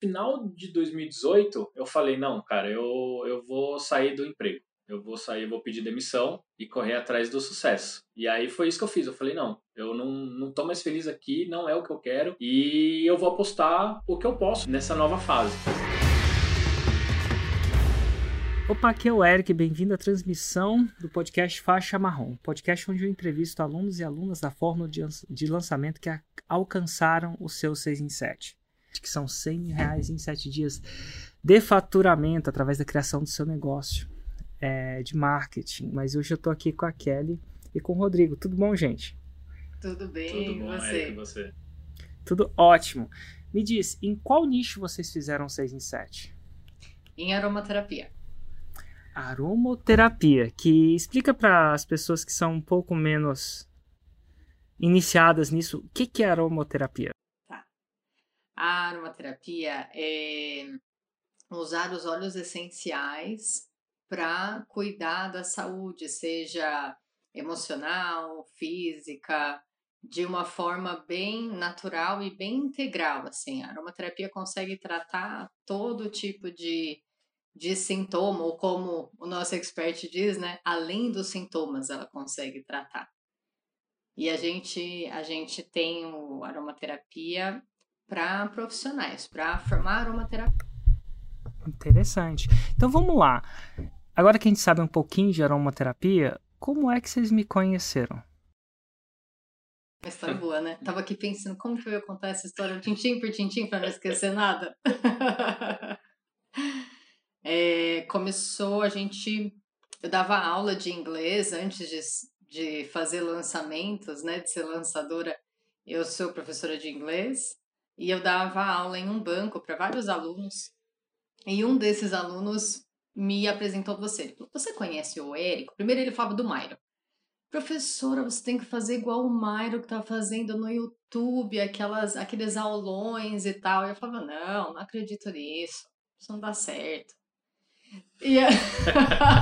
final de 2018, eu falei, não, cara, eu, eu vou sair do emprego. Eu vou sair, eu vou pedir demissão e correr atrás do sucesso. E aí foi isso que eu fiz. Eu falei, não, eu não, não tô mais feliz aqui, não é o que eu quero. E eu vou apostar o que eu posso nessa nova fase. Opa, aqui é o Eric, bem-vindo à transmissão do podcast Faixa Marrom, podcast onde eu entrevisto alunos e alunas da fórmula de, lançamento que alcançaram o seu 6 em 7, que são 100 mil reais em 7 dias de faturamento através da criação do seu negócio é, de marketing. Mas hoje eu estou aqui com a Kelly e com o Rodrigo. Tudo bom, gente? Tudo bem, Tudo bom, você? Eric, você? Tudo ótimo. Me diz, em qual nicho vocês fizeram 6 em 7? Em aromaterapia. Aromoterapia, que explica para as pessoas que são um pouco menos iniciadas nisso, o que, que é aromoterapia? A aromaterapia é usar os óleos essenciais para cuidar da saúde, seja emocional, física, de uma forma bem natural e bem integral, assim. A aromaterapia consegue tratar todo tipo de de sintoma, ou como o nosso expert diz, né, além dos sintomas ela consegue tratar. E a gente, a gente tem o aromaterapia para profissionais, para formar aromaterapia. Interessante. Então vamos lá. Agora que a gente sabe um pouquinho de aromaterapia, como é que vocês me conheceram? Uma história boa, né? Tava aqui pensando como que eu ia contar essa história tintim por tintim para não esquecer nada. é, começou a gente. Eu dava aula de inglês antes de, de fazer lançamentos, né? De ser lançadora. Eu sou professora de inglês e eu dava aula em um banco para vários alunos. E um desses alunos me apresentou você. Ele falou: Você conhece o Érico? Primeiro ele falava do Mairo. Professora, você tem que fazer igual o Mairo que tá fazendo no YouTube, aquelas, aqueles aulões e tal. E eu falava: Não, não acredito nisso. Isso não dá certo. E...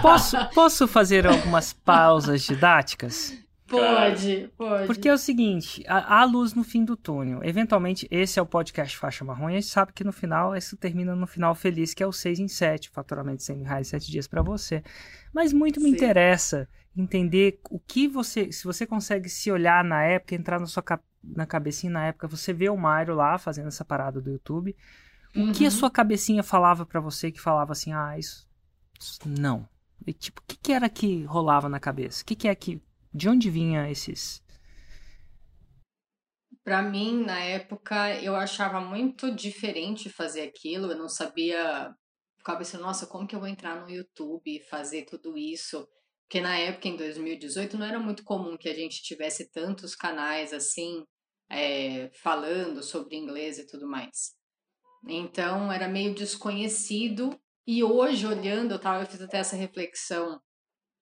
posso, posso fazer algumas pausas didáticas? Pode, pode. Porque é o seguinte, há luz no fim do túnel. Eventualmente, esse é o podcast Faixa Marrom e a gente sabe que no final, isso termina no final feliz, que é o 6 em 7, faturamento de 100 mil reais, 7 dias para você. Mas muito me Sim. interessa entender o que você, se você consegue se olhar na época, entrar na sua na cabecinha na época, você vê o Mairo lá fazendo essa parada do YouTube, o que a uhum. sua cabecinha falava para você que falava assim, ah, isso, isso não. E, tipo, o que, que, era que rolava na cabeça? O que, que é que de onde vinha esses? Para mim, na época, eu achava muito diferente fazer aquilo. Eu não sabia. Ficava pensando, nossa, como que eu vou entrar no YouTube e fazer tudo isso? Porque na época, em 2018, não era muito comum que a gente tivesse tantos canais assim, é, falando sobre inglês e tudo mais. Então, era meio desconhecido. E hoje, olhando, eu, tava, eu fiz até essa reflexão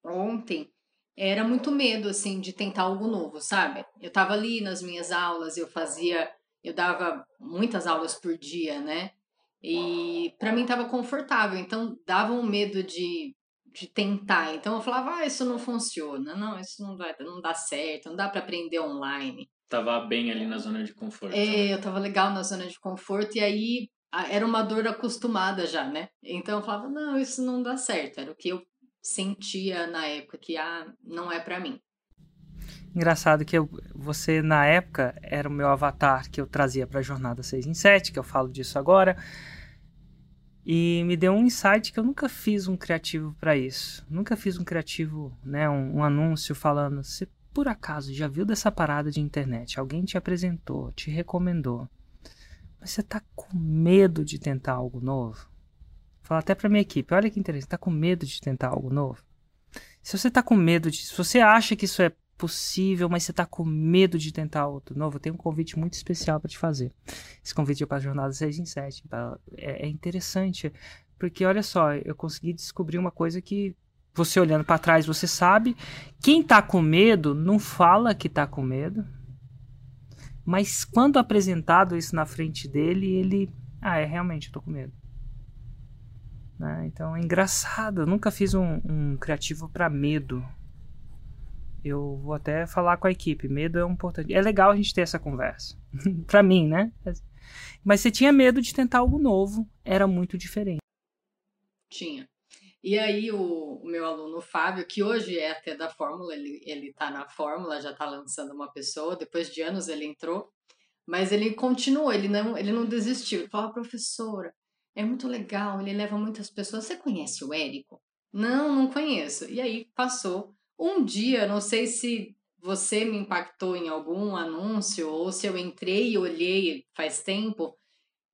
ontem, era muito medo, assim, de tentar algo novo, sabe? Eu tava ali nas minhas aulas, eu fazia, eu dava muitas aulas por dia, né? E para mim tava confortável, então dava um medo de, de tentar. Então eu falava, ah, isso não funciona, não, isso não vai, não dá certo, não dá para aprender online. Tava bem ali na zona de conforto. É, né? eu tava legal na zona de conforto e aí era uma dor acostumada já, né? Então eu falava, não, isso não dá certo. Era o que eu sentia na época que ah, não é para mim. Engraçado que eu, você, na época, era o meu avatar que eu trazia para a jornada 6 em 7, que eu falo disso agora. E me deu um insight que eu nunca fiz um criativo para isso. Nunca fiz um criativo, né, um, um anúncio falando: você por acaso já viu dessa parada de internet? Alguém te apresentou, te recomendou. Mas você tá com medo de tentar algo novo? Falar até pra minha equipe, olha que interessante, tá com medo de tentar algo novo? Se você tá com medo de. Se você acha que isso é possível, mas você tá com medo de tentar outro novo, eu tenho um convite muito especial para te fazer. Esse convite é para a jornada 6 em 7. É, é interessante, porque olha só, eu consegui descobrir uma coisa que você olhando para trás, você sabe. Quem tá com medo não fala que tá com medo. Mas quando apresentado isso na frente dele, ele. Ah, é realmente, eu tô com medo. Né? Então é engraçado, eu nunca fiz um, um criativo para medo. Eu vou até falar com a equipe, medo é um importante. É legal a gente ter essa conversa. para mim, né? Mas você tinha medo de tentar algo novo, era muito diferente. Tinha. E aí o, o, meu aluno Fábio, que hoje é até da Fórmula, ele, ele tá na Fórmula, já tá lançando uma pessoa, depois de anos ele entrou, mas ele continuou, ele não, ele não desistiu. Ele falou, professora, é muito legal, ele leva muitas pessoas. Você conhece o Érico? Não, não conheço. E aí passou. Um dia, não sei se você me impactou em algum anúncio ou se eu entrei e olhei faz tempo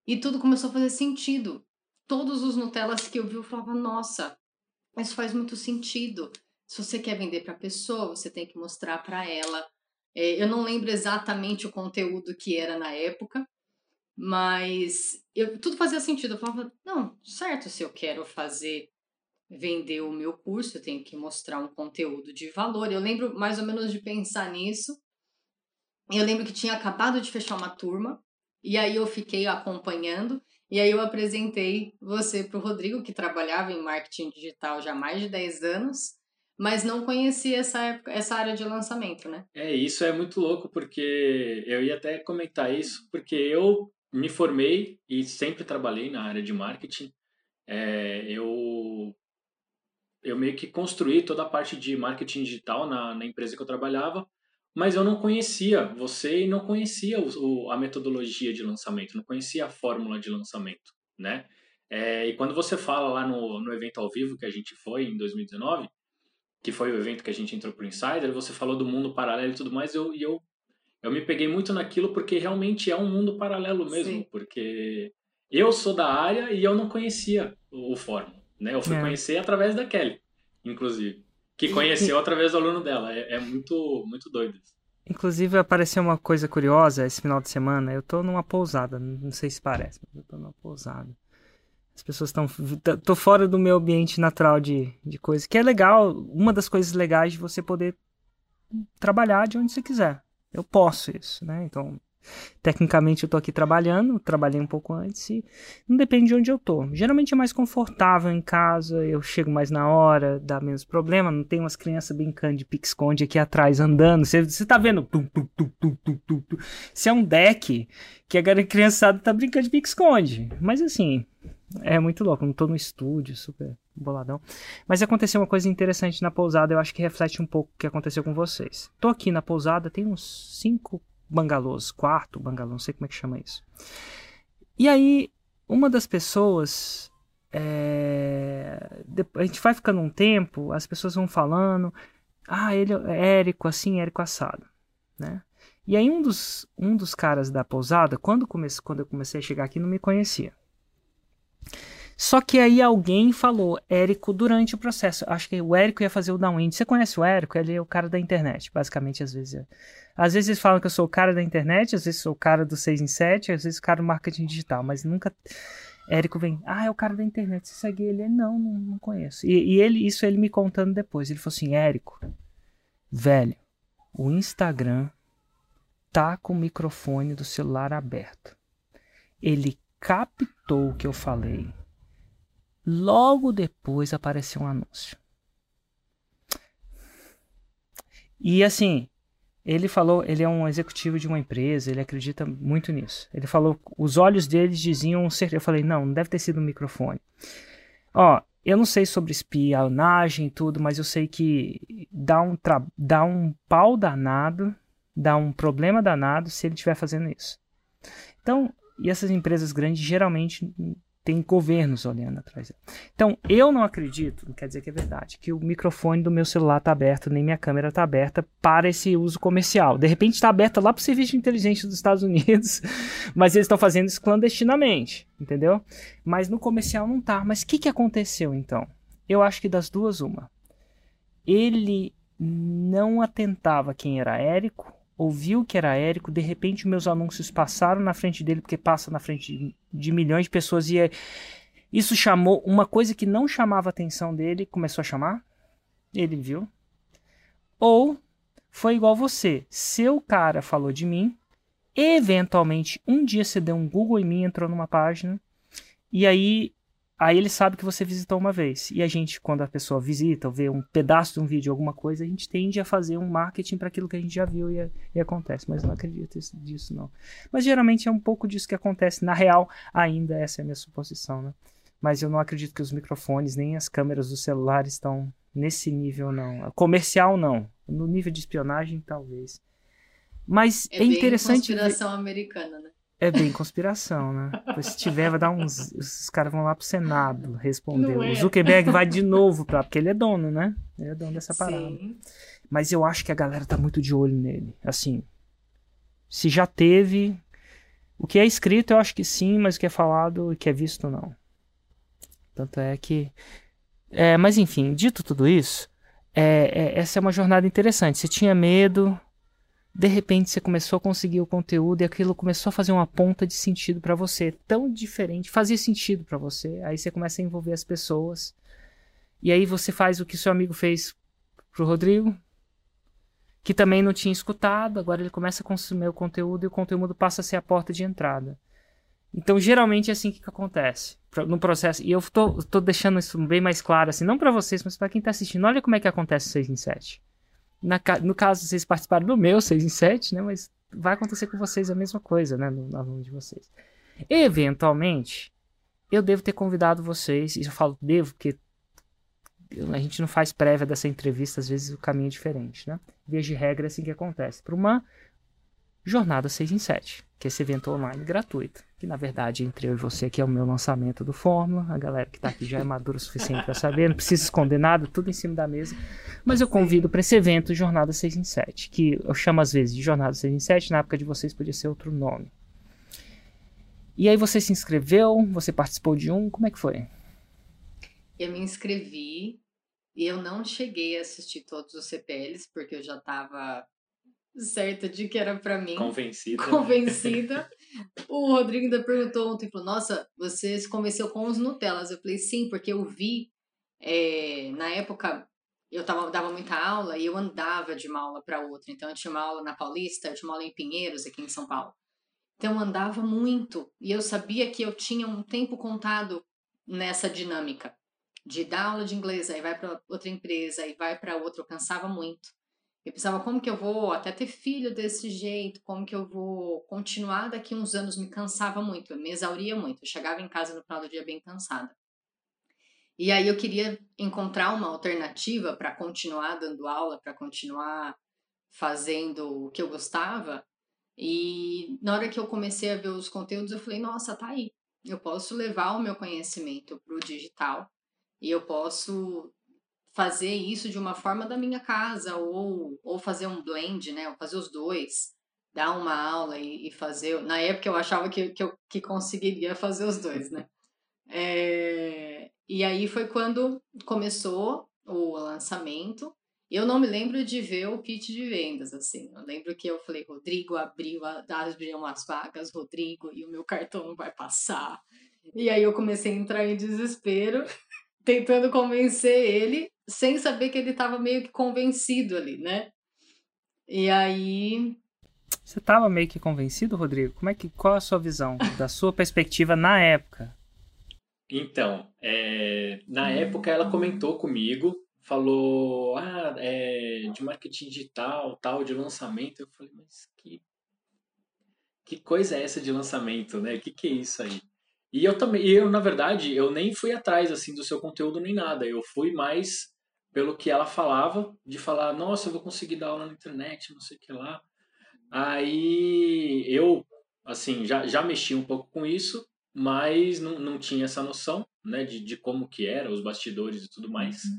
e tudo começou a fazer sentido. Todos os Nutellas que eu vi, eu falava, nossa, isso faz muito sentido. Se você quer vender para a pessoa, você tem que mostrar para ela. É, eu não lembro exatamente o conteúdo que era na época, mas eu, tudo fazia sentido. Eu falava, não, certo, se eu quero fazer, vender o meu curso, eu tenho que mostrar um conteúdo de valor. Eu lembro mais ou menos de pensar nisso. Eu lembro que tinha acabado de fechar uma turma, e aí eu fiquei acompanhando. E aí eu apresentei você para o Rodrigo, que trabalhava em marketing digital já há mais de 10 anos, mas não conhecia essa, época, essa área de lançamento, né? É, isso é muito louco, porque eu ia até comentar isso, porque eu me formei e sempre trabalhei na área de marketing. É, eu, eu meio que construí toda a parte de marketing digital na, na empresa que eu trabalhava, mas eu não conhecia você e não conhecia o, o, a metodologia de lançamento, não conhecia a fórmula de lançamento, né? É, e quando você fala lá no, no evento ao vivo que a gente foi em 2019, que foi o evento que a gente entrou pro Insider, você falou do mundo paralelo e tudo mais, eu, e eu, eu me peguei muito naquilo porque realmente é um mundo paralelo mesmo, Sim. porque eu sou da área e eu não conhecia o, o Fórmula, né? Eu fui é. conhecer através da Kelly, inclusive que conheceu através do aluno dela. É, é, muito, muito doido. Inclusive, apareceu uma coisa curiosa esse final de semana. Eu tô numa pousada, não sei se parece, mas eu tô numa pousada. As pessoas estão. tô fora do meu ambiente natural de, de coisa. Que é legal, uma das coisas legais de você poder trabalhar de onde você quiser. Eu posso isso, né? Então, Tecnicamente eu tô aqui trabalhando, trabalhei um pouco antes e não depende de onde eu tô. Geralmente é mais confortável em casa, eu chego mais na hora, dá menos problema, não tem umas crianças brincando de pique-esconde aqui atrás andando. Você, tá vendo? Tum, tum, tum, Se é um deck que a criançada tá brincando de pique-esconde. Mas assim, é muito louco, não tô no estúdio, super boladão. Mas aconteceu uma coisa interessante na pousada, eu acho que reflete um pouco o que aconteceu com vocês. Tô aqui na pousada, tem uns 5 bangalôs, quarto bangalô, não sei como é que chama isso. E aí, uma das pessoas, é, a gente vai ficando um tempo, as pessoas vão falando, ah, ele é Érico assim, Érico assado, né? E aí um dos, um dos caras da pousada, quando, comece, quando eu comecei a chegar aqui, não me conhecia. Só que aí alguém falou Érico durante o processo. Acho que o Érico ia fazer o downwind. Você conhece o Érico? Ele é o cara da internet, basicamente, às vezes. Às vezes eles falam que eu sou o cara da internet, às vezes sou o cara do 6 em 7, às vezes o cara do marketing digital, mas nunca. Érico vem, ah, é o cara da internet, você segue ele? Não, não, não conheço. E, e, ele, isso ele me contando depois. Ele falou assim: Érico, velho, o Instagram tá com o microfone do celular aberto. Ele captou o que eu falei Logo depois apareceu um anúncio. E assim, ele falou, ele é um executivo de uma empresa, ele acredita muito nisso. Ele falou, os olhos deles diziam, eu falei, não, não deve ter sido um microfone. Ó, eu não sei sobre espionagem e tudo, mas eu sei que dá um, dá um pau danado, dá um problema danado se ele estiver fazendo isso. Então, e essas empresas grandes geralmente tem governos olhando atrás. Então, eu não acredito, não quer dizer que é verdade, que o microfone do meu celular está aberto, nem minha câmera está aberta para esse uso comercial. De repente está aberta lá para o serviço de inteligência dos Estados Unidos, mas eles estão fazendo isso clandestinamente, entendeu? Mas no comercial não tá. Mas o que, que aconteceu então? Eu acho que das duas, uma. Ele não atentava quem era Érico, ouviu que era Érico, de repente meus anúncios passaram na frente dele, porque passa na frente de, de milhões de pessoas, e é, isso chamou uma coisa que não chamava a atenção dele, começou a chamar, ele viu. Ou foi igual você, seu cara falou de mim, eventualmente um dia você deu um Google em mim, entrou numa página, e aí Aí ele sabe que você visitou uma vez. E a gente, quando a pessoa visita ou vê um pedaço de um vídeo, alguma coisa, a gente tende a fazer um marketing para aquilo que a gente já viu e, e acontece. Mas não acredito disso, não. Mas geralmente é um pouco disso que acontece. Na real, ainda essa é a minha suposição, né? Mas eu não acredito que os microfones nem as câmeras do celular estão nesse nível, não. Comercial, não. No nível de espionagem, talvez. Mas é, é interessante. É conspiração ver... americana, né? É bem conspiração, né? se tiver, vai dar uns. Os caras vão lá pro Senado responder. É. O Zuckerberg vai de novo pra. Porque ele é dono, né? Ele é dono dessa parada. Sim. Mas eu acho que a galera tá muito de olho nele. Assim. Se já teve. O que é escrito, eu acho que sim, mas o que é falado e que é visto, não. Tanto é que. É, mas enfim, dito tudo isso, é, é, essa é uma jornada interessante. Você tinha medo, de repente você começou a conseguir o conteúdo e aquilo começou a fazer uma ponta de sentido para você, tão diferente, fazia sentido para você. Aí você começa a envolver as pessoas. E aí você faz o que seu amigo fez pro Rodrigo, que também não tinha escutado, agora ele começa a consumir o conteúdo e o conteúdo passa a ser a porta de entrada. Então, geralmente é assim que, acontece no processo. E eu tô, tô deixando isso bem mais claro, assim, não para vocês, mas para quem tá assistindo. Olha como é que acontece 6 em 7. Na, no caso, vocês participaram do meu 6 em 7, né? Mas vai acontecer com vocês a mesma coisa, né? No, no aluno de vocês. Eventualmente, eu devo ter convidado vocês, e eu falo devo porque a gente não faz prévia dessa entrevista, às vezes o caminho é diferente, né? Via de regra é assim que acontece. Para uma jornada 6 em 7, que é esse evento online gratuito que na verdade entre eu e você aqui é o meu lançamento do Fórmula. A galera que está aqui já é madura o suficiente para saber, não precisa esconder nada, tudo em cima da mesa. Mas eu convido para esse evento Jornada 6 em 7, que eu chamo às vezes de Jornada 6 em 7, na época de vocês podia ser outro nome. E aí você se inscreveu, você participou de um, como é que foi? Eu me inscrevi e eu não cheguei a assistir todos os CPLs, porque eu já estava certa de que era para mim. Convencida. Convencida. o Rodrigo ainda perguntou ontem, falou, nossa, você se convenceu com os Nutellas. Eu falei, sim, porque eu vi, é, na época, eu tava, dava muita aula e eu andava de uma aula para outra. Então, eu tinha uma aula na Paulista, eu tinha uma aula em Pinheiros, aqui em São Paulo. Então, eu andava muito. E eu sabia que eu tinha um tempo contado nessa dinâmica de dar aula de inglês, aí vai para outra empresa, aí vai para outra. Eu cansava muito. Eu pensava, como que eu vou até ter filho desse jeito? Como que eu vou continuar daqui uns anos? Me cansava muito, me exauria muito. Eu chegava em casa no final do dia bem cansada. E aí eu queria encontrar uma alternativa para continuar dando aula, para continuar fazendo o que eu gostava. E na hora que eu comecei a ver os conteúdos, eu falei, nossa, tá aí. Eu posso levar o meu conhecimento para o digital e eu posso fazer isso de uma forma da minha casa, ou, ou fazer um blend, né? Ou fazer os dois, dar uma aula e, e fazer. Na época eu achava que, que eu que conseguiria fazer os dois, né? É, e aí foi quando começou o lançamento. Eu não me lembro de ver o pitch de vendas, assim. Eu lembro que eu falei, Rodrigo abriu, abriu as vagas, Rodrigo, e o meu cartão não vai passar. E aí eu comecei a entrar em desespero, tentando convencer ele sem saber que ele estava meio que convencido ali, né? E aí. Você estava meio que convencido, Rodrigo? Como é que, qual a sua visão, da sua perspectiva na época? Então, é, na época ela comentou comigo, falou, ah, é, de marketing digital, tal, de lançamento. Eu falei, mas que, que coisa é essa de lançamento, né? O que, que é isso aí? E eu também, eu na verdade, eu nem fui atrás assim do seu conteúdo nem nada. Eu fui mais pelo que ela falava, de falar, nossa, eu vou conseguir dar aula na internet, não sei o que lá. Aí eu, assim, já, já mexi um pouco com isso, mas não, não tinha essa noção, né, de, de como que era, os bastidores e tudo mais. Uhum.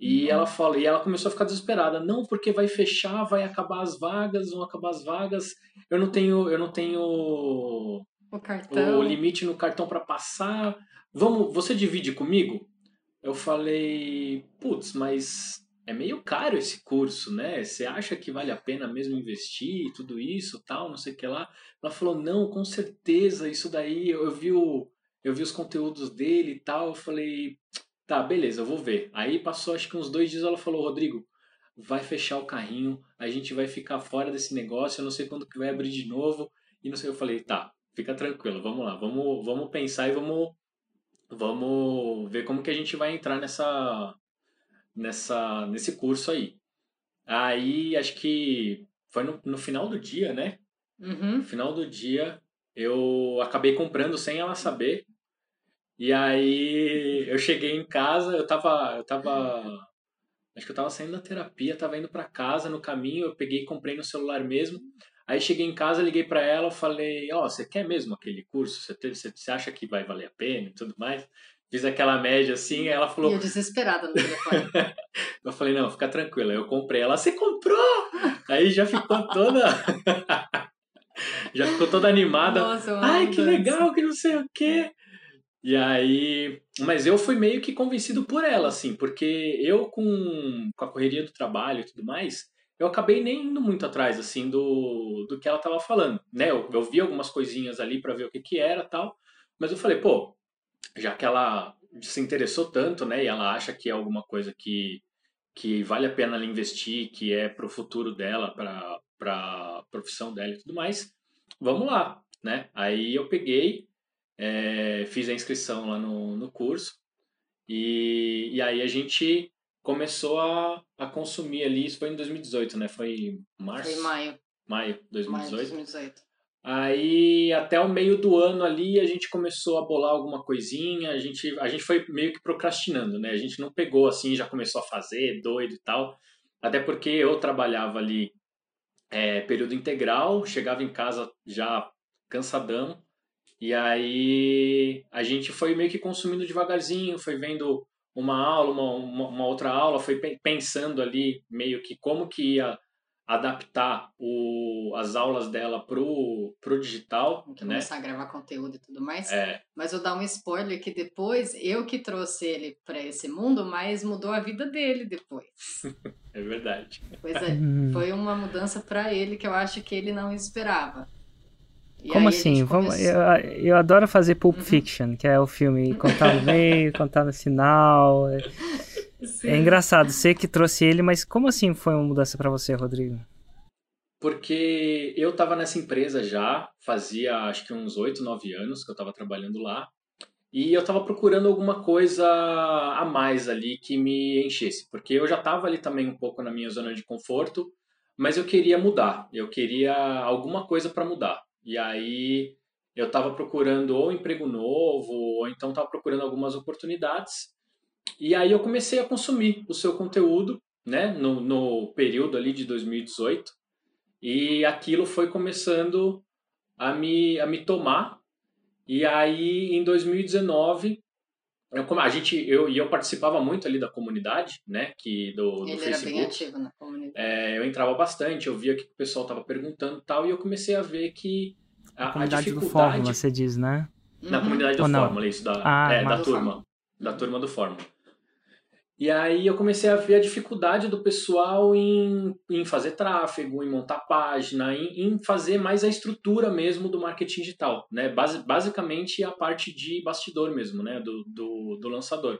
E ela fala, e ela começou a ficar desesperada, não, porque vai fechar, vai acabar as vagas, vão acabar as vagas. Eu não tenho, eu não tenho o, cartão. o limite no cartão para passar. Vamos, você divide comigo? Eu falei, putz, mas é meio caro esse curso, né? Você acha que vale a pena mesmo investir tudo isso, tal, não sei o que lá? Ela falou, não, com certeza, isso daí, eu vi, o, eu vi os conteúdos dele e tal, eu falei, tá, beleza, eu vou ver. Aí passou acho que uns dois dias, ela falou, Rodrigo, vai fechar o carrinho, a gente vai ficar fora desse negócio, eu não sei quando que vai abrir de novo, e não sei, eu falei, tá, fica tranquilo, vamos lá, vamos, vamos pensar e vamos vamos ver como que a gente vai entrar nessa, nessa, nesse curso aí. Aí, acho que foi no, no final do dia, né? Uhum. No final do dia, eu acabei comprando sem ela saber. E aí, eu cheguei em casa, eu tava, eu tava acho que eu tava saindo da terapia, tava indo para casa no caminho, eu peguei e comprei no celular mesmo. Aí cheguei em casa, liguei para ela, falei: Ó, oh, você quer mesmo aquele curso? Você, teve, você, você acha que vai valer a pena e tudo mais? Fiz aquela média assim, ela falou. E eu desesperada no telefone. eu falei: Não, fica tranquila. Eu comprei. Ela: Você comprou? Aí já ficou toda. já ficou toda animada. Nossa, Ai, que legal, que não sei o quê. E aí. Mas eu fui meio que convencido por ela, assim, porque eu com, com a correria do trabalho e tudo mais eu acabei nem indo muito atrás, assim, do, do que ela estava falando, né? Eu, eu vi algumas coisinhas ali para ver o que que era tal, mas eu falei, pô, já que ela se interessou tanto, né, e ela acha que é alguma coisa que, que vale a pena ela investir, que é pro futuro dela, pra, pra profissão dela e tudo mais, vamos lá, né? Aí eu peguei, é, fiz a inscrição lá no, no curso, e, e aí a gente começou a, a consumir ali, isso foi em 2018, né? Foi março? Foi maio. Maio 2018. Maio 2018. Aí até o meio do ano ali a gente começou a bolar alguma coisinha, a gente, a gente foi meio que procrastinando, né? A gente não pegou assim, já começou a fazer, doido e tal. Até porque eu trabalhava ali é, período integral, chegava em casa já cansadão. E aí a gente foi meio que consumindo devagarzinho, foi vendo uma aula, uma, uma, outra aula, foi pensando ali meio que como que ia adaptar o, as aulas dela pro, pro digital. Que né? começar a gravar conteúdo e tudo mais. É. Mas vou dar um spoiler que depois eu que trouxe ele para esse mundo, mas mudou a vida dele depois. é verdade. Pois é, foi uma mudança para ele que eu acho que ele não esperava. E Como assim? Vamos, eu, eu adoro fazer Pulp uhum. Fiction, que é o filme contar no meio, contar no final. É, é, engraçado, você que trouxe ele, mas como assim foi uma mudança para você, Rodrigo? Porque eu estava nessa empresa já, fazia acho que uns 8, 9 anos que eu estava trabalhando lá. E eu estava procurando alguma coisa a mais ali que me enchesse, porque eu já estava ali também um pouco na minha zona de conforto, mas eu queria mudar, eu queria alguma coisa para mudar. E aí eu estava procurando ou emprego novo, ou então estava procurando algumas oportunidades. E aí eu comecei a consumir o seu conteúdo, né, no, no período ali de 2018. E aquilo foi começando a me, a me tomar. E aí em 2019 eu, a gente eu e eu participava muito ali da comunidade né que do, do Ele Facebook era bem ativo na comunidade. É, eu entrava bastante eu via que o pessoal estava perguntando tal e eu comecei a ver que a, a comunidade a do Fórmula você diz né? Na comunidade do Ou Fórmula isso da ah, é, da turma Fórmula. da turma do Fórmula e aí eu comecei a ver a dificuldade do pessoal em, em fazer tráfego, em montar página, em, em fazer mais a estrutura mesmo do marketing digital, né? Basi basicamente a parte de bastidor mesmo, né? Do, do, do lançador.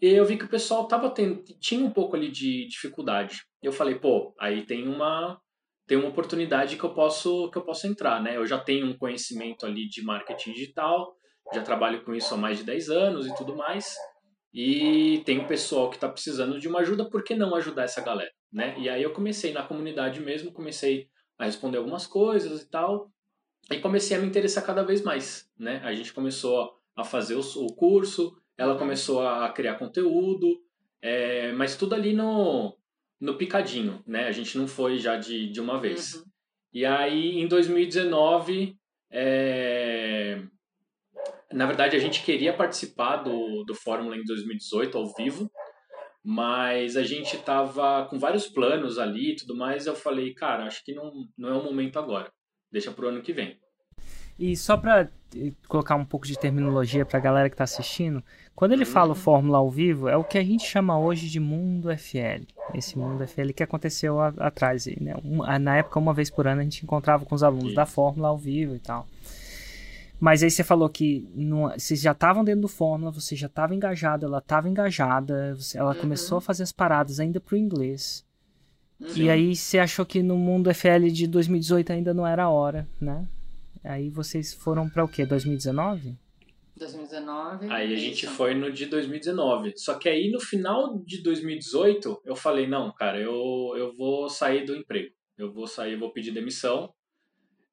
E eu vi que o pessoal tava tendo, tinha um pouco ali de dificuldade. Eu falei, pô, aí tem uma tem uma oportunidade que eu posso que eu posso entrar, né? Eu já tenho um conhecimento ali de marketing digital, já trabalho com isso há mais de 10 anos e tudo mais e tem um pessoal que está precisando de uma ajuda, por que não ajudar essa galera? Né? E aí eu comecei na comunidade mesmo, comecei a responder algumas coisas e tal, e comecei a me interessar cada vez mais. Né? A gente começou a fazer o, curso, ela começou a criar conteúdo, é, mas tudo ali no, no picadinho, né? A gente não foi já de, de uma vez. Uhum. E aí, em 2019, é, na verdade, a gente queria participar do, do Fórmula em 2018 ao vivo, mas a gente tava com vários planos ali e tudo mais. Eu falei, cara, acho que não, não é o momento agora. Deixa pro ano que vem. E só para colocar um pouco de terminologia para a galera que está assistindo, quando ele fala uhum. Fórmula ao vivo, é o que a gente chama hoje de mundo FL. Esse mundo FL que aconteceu a, atrás. Né? Um, na época, uma vez por ano, a gente encontrava com os alunos Isso. da Fórmula ao vivo e tal. Mas aí você falou que não, vocês já estavam dentro do Fórmula, você já estava engajado, ela estava engajada, você, ela uhum. começou a fazer as paradas ainda pro inglês. Uhum. E aí você achou que no mundo FL de 2018 ainda não era a hora, né? Aí vocês foram para o quê? 2019? 2019. Aí a gente isso. foi no de 2019. Só que aí no final de 2018 eu falei, não, cara, eu, eu vou sair do emprego. Eu vou sair, eu vou pedir demissão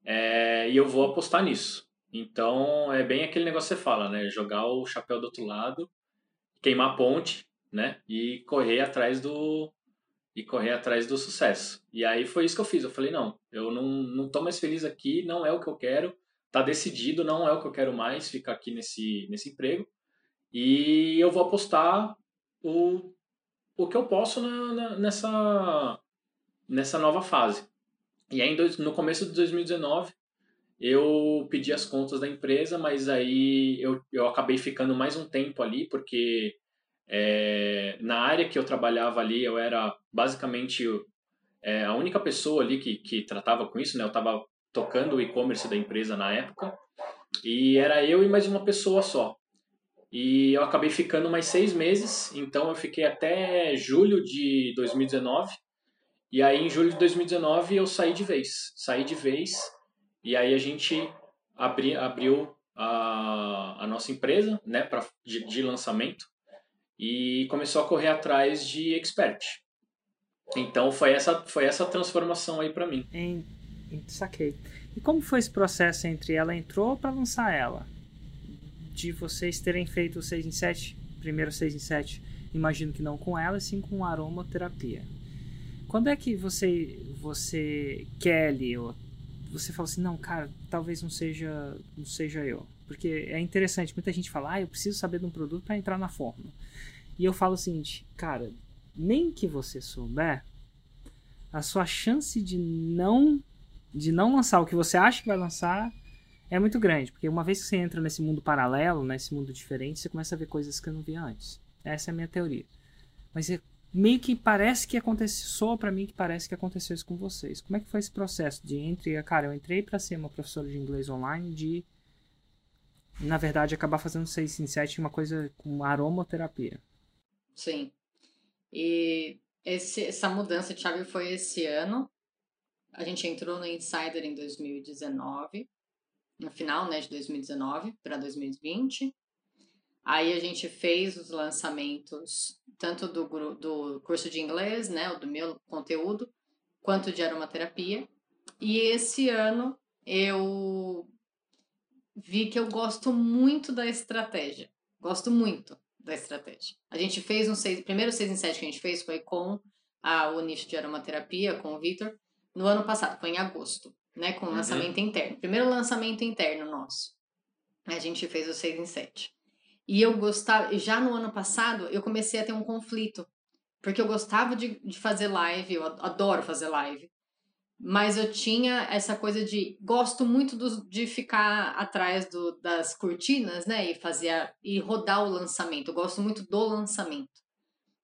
é, e eu vou apostar nisso. Então é bem aquele negócio que você fala, né? Jogar o chapéu do outro lado, queimar a ponte, né? E correr atrás do e correr atrás do sucesso. E aí foi isso que eu fiz. Eu falei, não, eu não, não tô mais feliz aqui, não é o que eu quero tá decidido, não é o que eu quero mais, ficar aqui nesse, nesse emprego. E eu vou apostar o, o que eu posso na, na, nessa, nessa nova fase. E aí, no começo de 2019, eu pedi as contas da empresa, mas aí eu, eu acabei ficando mais um tempo ali, porque é, na área que eu trabalhava ali, eu era basicamente é, a única pessoa ali que, que tratava com isso, né? Eu estava tocando o e-commerce da empresa na época. E era eu e mais uma pessoa só. E eu acabei ficando mais seis meses, então eu fiquei até julho de 2019. E aí em julho de 2019 eu saí de vez. Saí de vez e aí a gente abri, abriu a, a nossa empresa né, pra, de, de lançamento e começou a correr atrás de expert. Então foi essa, foi essa transformação aí para mim. Saquei. E como foi esse processo entre ela entrou para lançar ela? De vocês terem feito o 6 em 7, primeiro 6 em 7, imagino que não com ela, sim com aromaterapia. Quando é que você, você, Kelly, ou você fala assim, não, cara, talvez não seja, não seja eu. Porque é interessante, muita gente fala, ah, eu preciso saber de um produto para entrar na fórmula. E eu falo o seguinte, cara, nem que você souber, a sua chance de não de não lançar o que você acha que vai lançar é muito grande, porque uma vez que você entra nesse mundo paralelo, nesse mundo diferente, você começa a ver coisas que eu não via antes. Essa é a minha teoria. Mas meio que parece que aconteceu, soa para mim que parece que aconteceu isso com vocês. Como é que foi esse processo de entre, cara, eu entrei para ser uma professora de inglês online, de na verdade acabar fazendo 6 em 7 uma coisa com aromaterapia. Sim. E esse, essa mudança de chave foi esse ano, a gente entrou no Insider em 2019, no final né, de 2019 para 2020. Aí a gente fez os lançamentos tanto do, do curso de inglês, né, do meu conteúdo, quanto de aromaterapia. E esse ano eu vi que eu gosto muito da estratégia. Gosto muito da estratégia. A gente fez um seis, primeiro 6 em 7 que a gente fez foi com a, o nicho de aromaterapia, com o Victor no ano passado, foi em agosto, né? Com o uhum. lançamento interno. Primeiro lançamento interno nosso. A gente fez o 6 em 7. E eu gostava, já no ano passado, eu comecei a ter um conflito. Porque eu gostava de, de fazer live, eu adoro fazer live. Mas eu tinha essa coisa de. Gosto muito do, de ficar atrás do, das cortinas, né? E fazer. e rodar o lançamento. Eu gosto muito do lançamento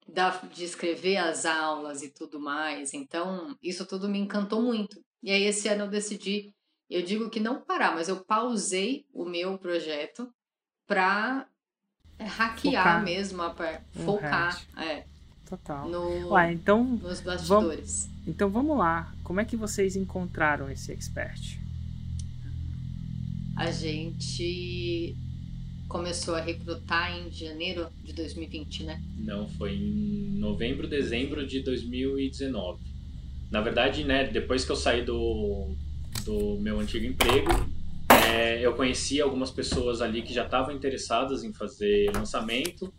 da, de escrever as aulas e tudo mais. Então, isso tudo me encantou muito. E aí, esse ano eu decidi, eu digo que não parar, mas eu pausei o meu projeto para hackear focar. mesmo, pra focar. É, Total. No, Ué, então, nos bastidores. Vamos, então vamos lá. Como é que vocês encontraram esse expert? A gente começou a recrutar em janeiro de 2020, né? Não, foi em novembro, dezembro de 2019. Na verdade, né, depois que eu saí do, do meu antigo emprego, é, eu conheci algumas pessoas ali que já estavam interessadas em fazer lançamento.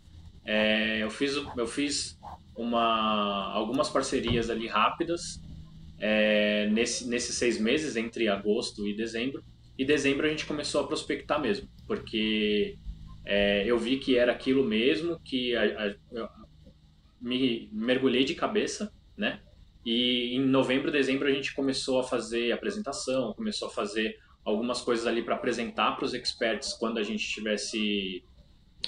É, eu fiz, eu fiz uma, algumas parcerias ali rápidas é, nesse, nesses seis meses, entre agosto e dezembro. E dezembro a gente começou a prospectar mesmo, porque é, eu vi que era aquilo mesmo, que a, a, me mergulhei de cabeça, né? E em novembro, dezembro a gente começou a fazer apresentação, começou a fazer algumas coisas ali para apresentar para os experts quando a gente estivesse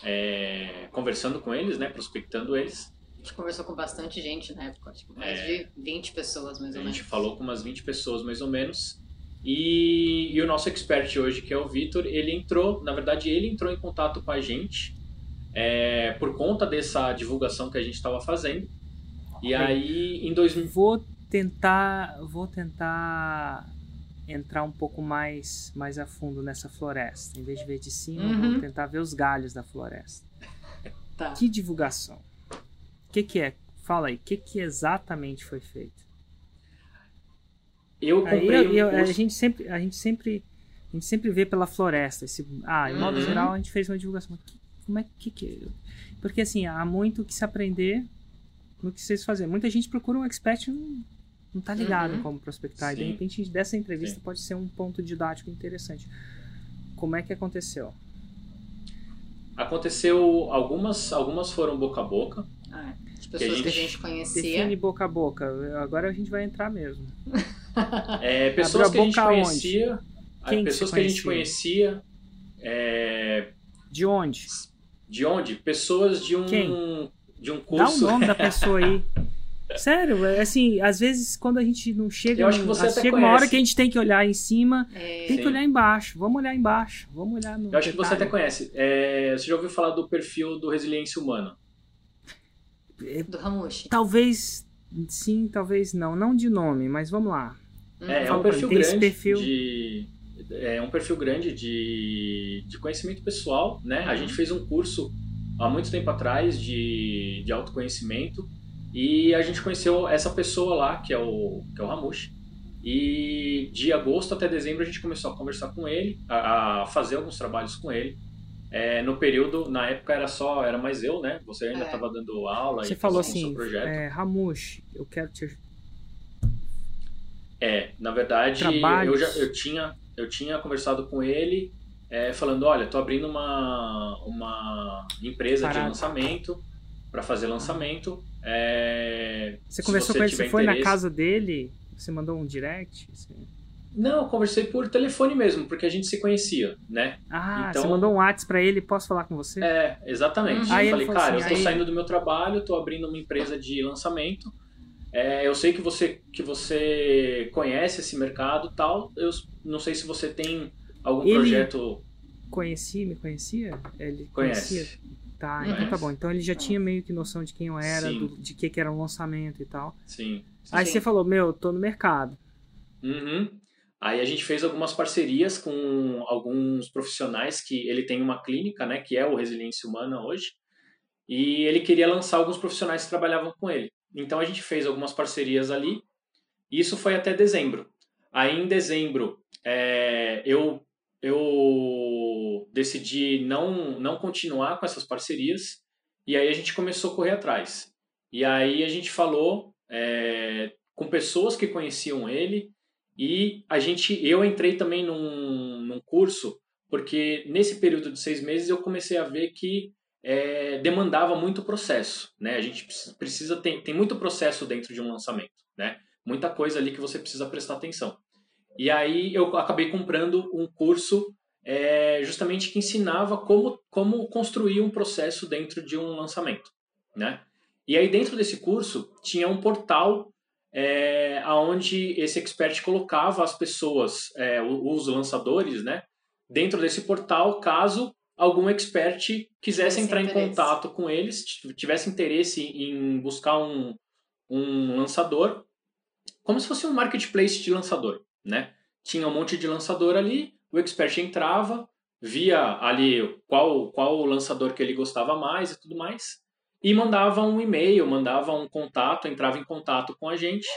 é, conversando com eles, né? Prospectando eles. A gente conversou com bastante gente na época, acho que mais é, de 20 pessoas mais ou menos. A gente falou com umas 20 pessoas mais ou menos. E, e o nosso expert hoje, que é o Vitor, ele entrou, na verdade, ele entrou em contato com a gente é, por conta dessa divulgação que a gente estava fazendo. E aí, em 2000... Vou tentar, vou tentar entrar um pouco mais, mais a fundo nessa floresta. Em vez de ver de cima, Uhum. vamos tentar ver os galhos da floresta. Tá. Que divulgação? O que, que é? Fala aí, o que, que exatamente foi feito? Eu Aí comprei eu- um a gente sempre, a gente sempre, a gente sempre vê pela floresta. Esse, ah, em modo Uhum. geral a gente fez uma divulgação. Como é que que é? Porque assim há muito que se aprender no que vocês fazem. Muita gente procura um expert e não, tá ligado Uhum. como prospectar. E de Sim. repente dessa entrevista Sim. pode ser um ponto didático interessante. Como é que aconteceu? Aconteceu algumas, algumas foram boca a boca. Ah, de pessoas que a gente, conhecia. Define boca a boca. Agora a gente vai entrar mesmo. É, pessoas que a a gente conhecia, Quem que pessoas você que a gente conhecia, é, De onde? de onde? Pessoas de um Quem? de um Dá o curso. nome da pessoa aí. Sério, é assim, às vezes quando a gente não chega. Eu acho que você ah, até chega uma hora conhece. que a gente tem que olhar em cima, É, tem que Sim. olhar embaixo. Vamos olhar embaixo. Vamos olhar no. Eu acho que você até detalhe. conhece. É, você já ouviu falar do perfil do Resiliência Humana? do Ramushi. Talvez sim, talvez não. Não de nome, mas vamos lá. Uhum. É, é um perfil tem grande perfil? de é um perfil grande de, de conhecimento pessoal, né? A gente fez um curso há muito tempo atrás de, de autoconhecimento e a gente conheceu essa pessoa lá, que é o, que é o Ramush. E de agosto até dezembro a gente começou a conversar com ele, a, a fazer alguns trabalhos com ele. É, no período, na época era só, era mais eu, né? Você ainda É. estava dando aula Você e falou fazendo o seu assim, projeto. é, Ramush, eu quero te É, na verdade, eu já eu tinha eu tinha conversado com ele é, falando, olha, tô abrindo uma uma empresa Parada. de lançamento para fazer lançamento. É, Você conversou com ele, você foi na interesse- casa dele, você mandou um direct? Você- Não, eu conversei por telefone mesmo, porque a gente se conhecia, né? Ah, Então- você mandou um WhatsApp pra ele, posso falar com você? É, exatamente. Uhum. Eu falei, cara, assim, eu tô aí- saindo do meu trabalho, tô abrindo uma empresa de lançamento. É, eu sei que você que você conhece esse mercado, e tal. Eu não sei se você tem algum Ele- projeto Conheci, me conhecia? Ele Conhece. conhecia? Tá, Conhece. então tá bom. Então ele já Ah. tinha meio que noção de quem eu era, do- de que, que era um lançamento e tal. Sim. Aí Sim. você falou, meu, eu tô no mercado. Uhum. Aí a gente fez algumas parcerias com alguns profissionais que ele tem uma clínica, né, que é o Resiliência Humana hoje, e ele queria lançar alguns profissionais que trabalhavam com ele. Então a gente fez algumas parcerias ali. E isso foi até dezembro. Aí em dezembro é, eu eu decidi não não continuar com essas parcerias e aí a gente começou a correr atrás. E aí a gente falou é, com pessoas que conheciam ele e a gente, eu entrei também num, num curso porque nesse período de seis meses eu comecei a ver que é, demandava muito processo, né? A gente precisa- tem, tem muito processo dentro de um lançamento, né? Muita coisa ali que você precisa prestar atenção. E aí eu acabei comprando um curso é, justamente que ensinava como como construir um processo dentro de um lançamento, né? E aí dentro desse curso tinha um portal é, aonde esse expert colocava as pessoas, é, os lançadores, né, dentro desse portal, caso algum expert quisesse entrar em interesse. contato com eles, tivesse interesse em buscar um, um lançador, como se fosse um marketplace de lançador, né? Tinha um monte de lançador ali, o expert entrava, via ali qual qual lançador que ele gostava mais e tudo mais, e mandava um e-mail, mandava um contato, entrava em contato com a gente,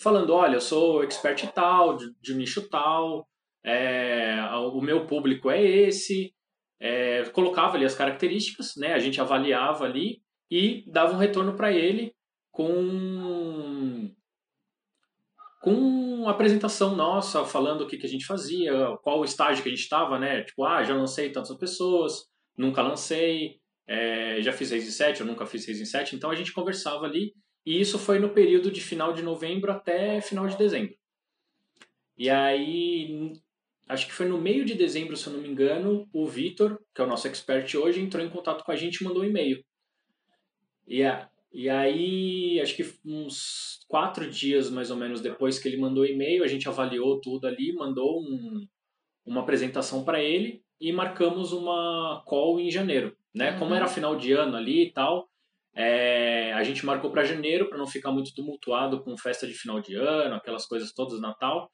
falando, olha, eu sou expert tal, de, de nicho tal, é, o meu público é esse, é, colocava ali as características, né? A gente avaliava ali e dava um retorno para ele com com uma apresentação nossa, falando o que, que a gente fazia, qual o estágio que a gente estava, né? Tipo, ah, já lancei tantas pessoas, nunca lancei, é, já fiz 6 em 7, eu nunca fiz 6 em 7. Então a gente conversava ali e isso foi no período de final de novembro até final de dezembro. E aí, acho que foi no meio de dezembro, se eu não me engano, o Vitor, que é o nosso expert hoje, entrou em contato com a gente e mandou um e-mail. E, a, e aí, acho que uns quatro dias mais ou menos depois que ele mandou o e-mail, a gente avaliou tudo ali, mandou um, uma apresentação para ele e marcamos uma call em janeiro. Né? Como Uhum. era final de ano ali e tal, é, a gente marcou para janeiro para não ficar muito tumultuado com festa de final de ano, aquelas coisas todas Natal.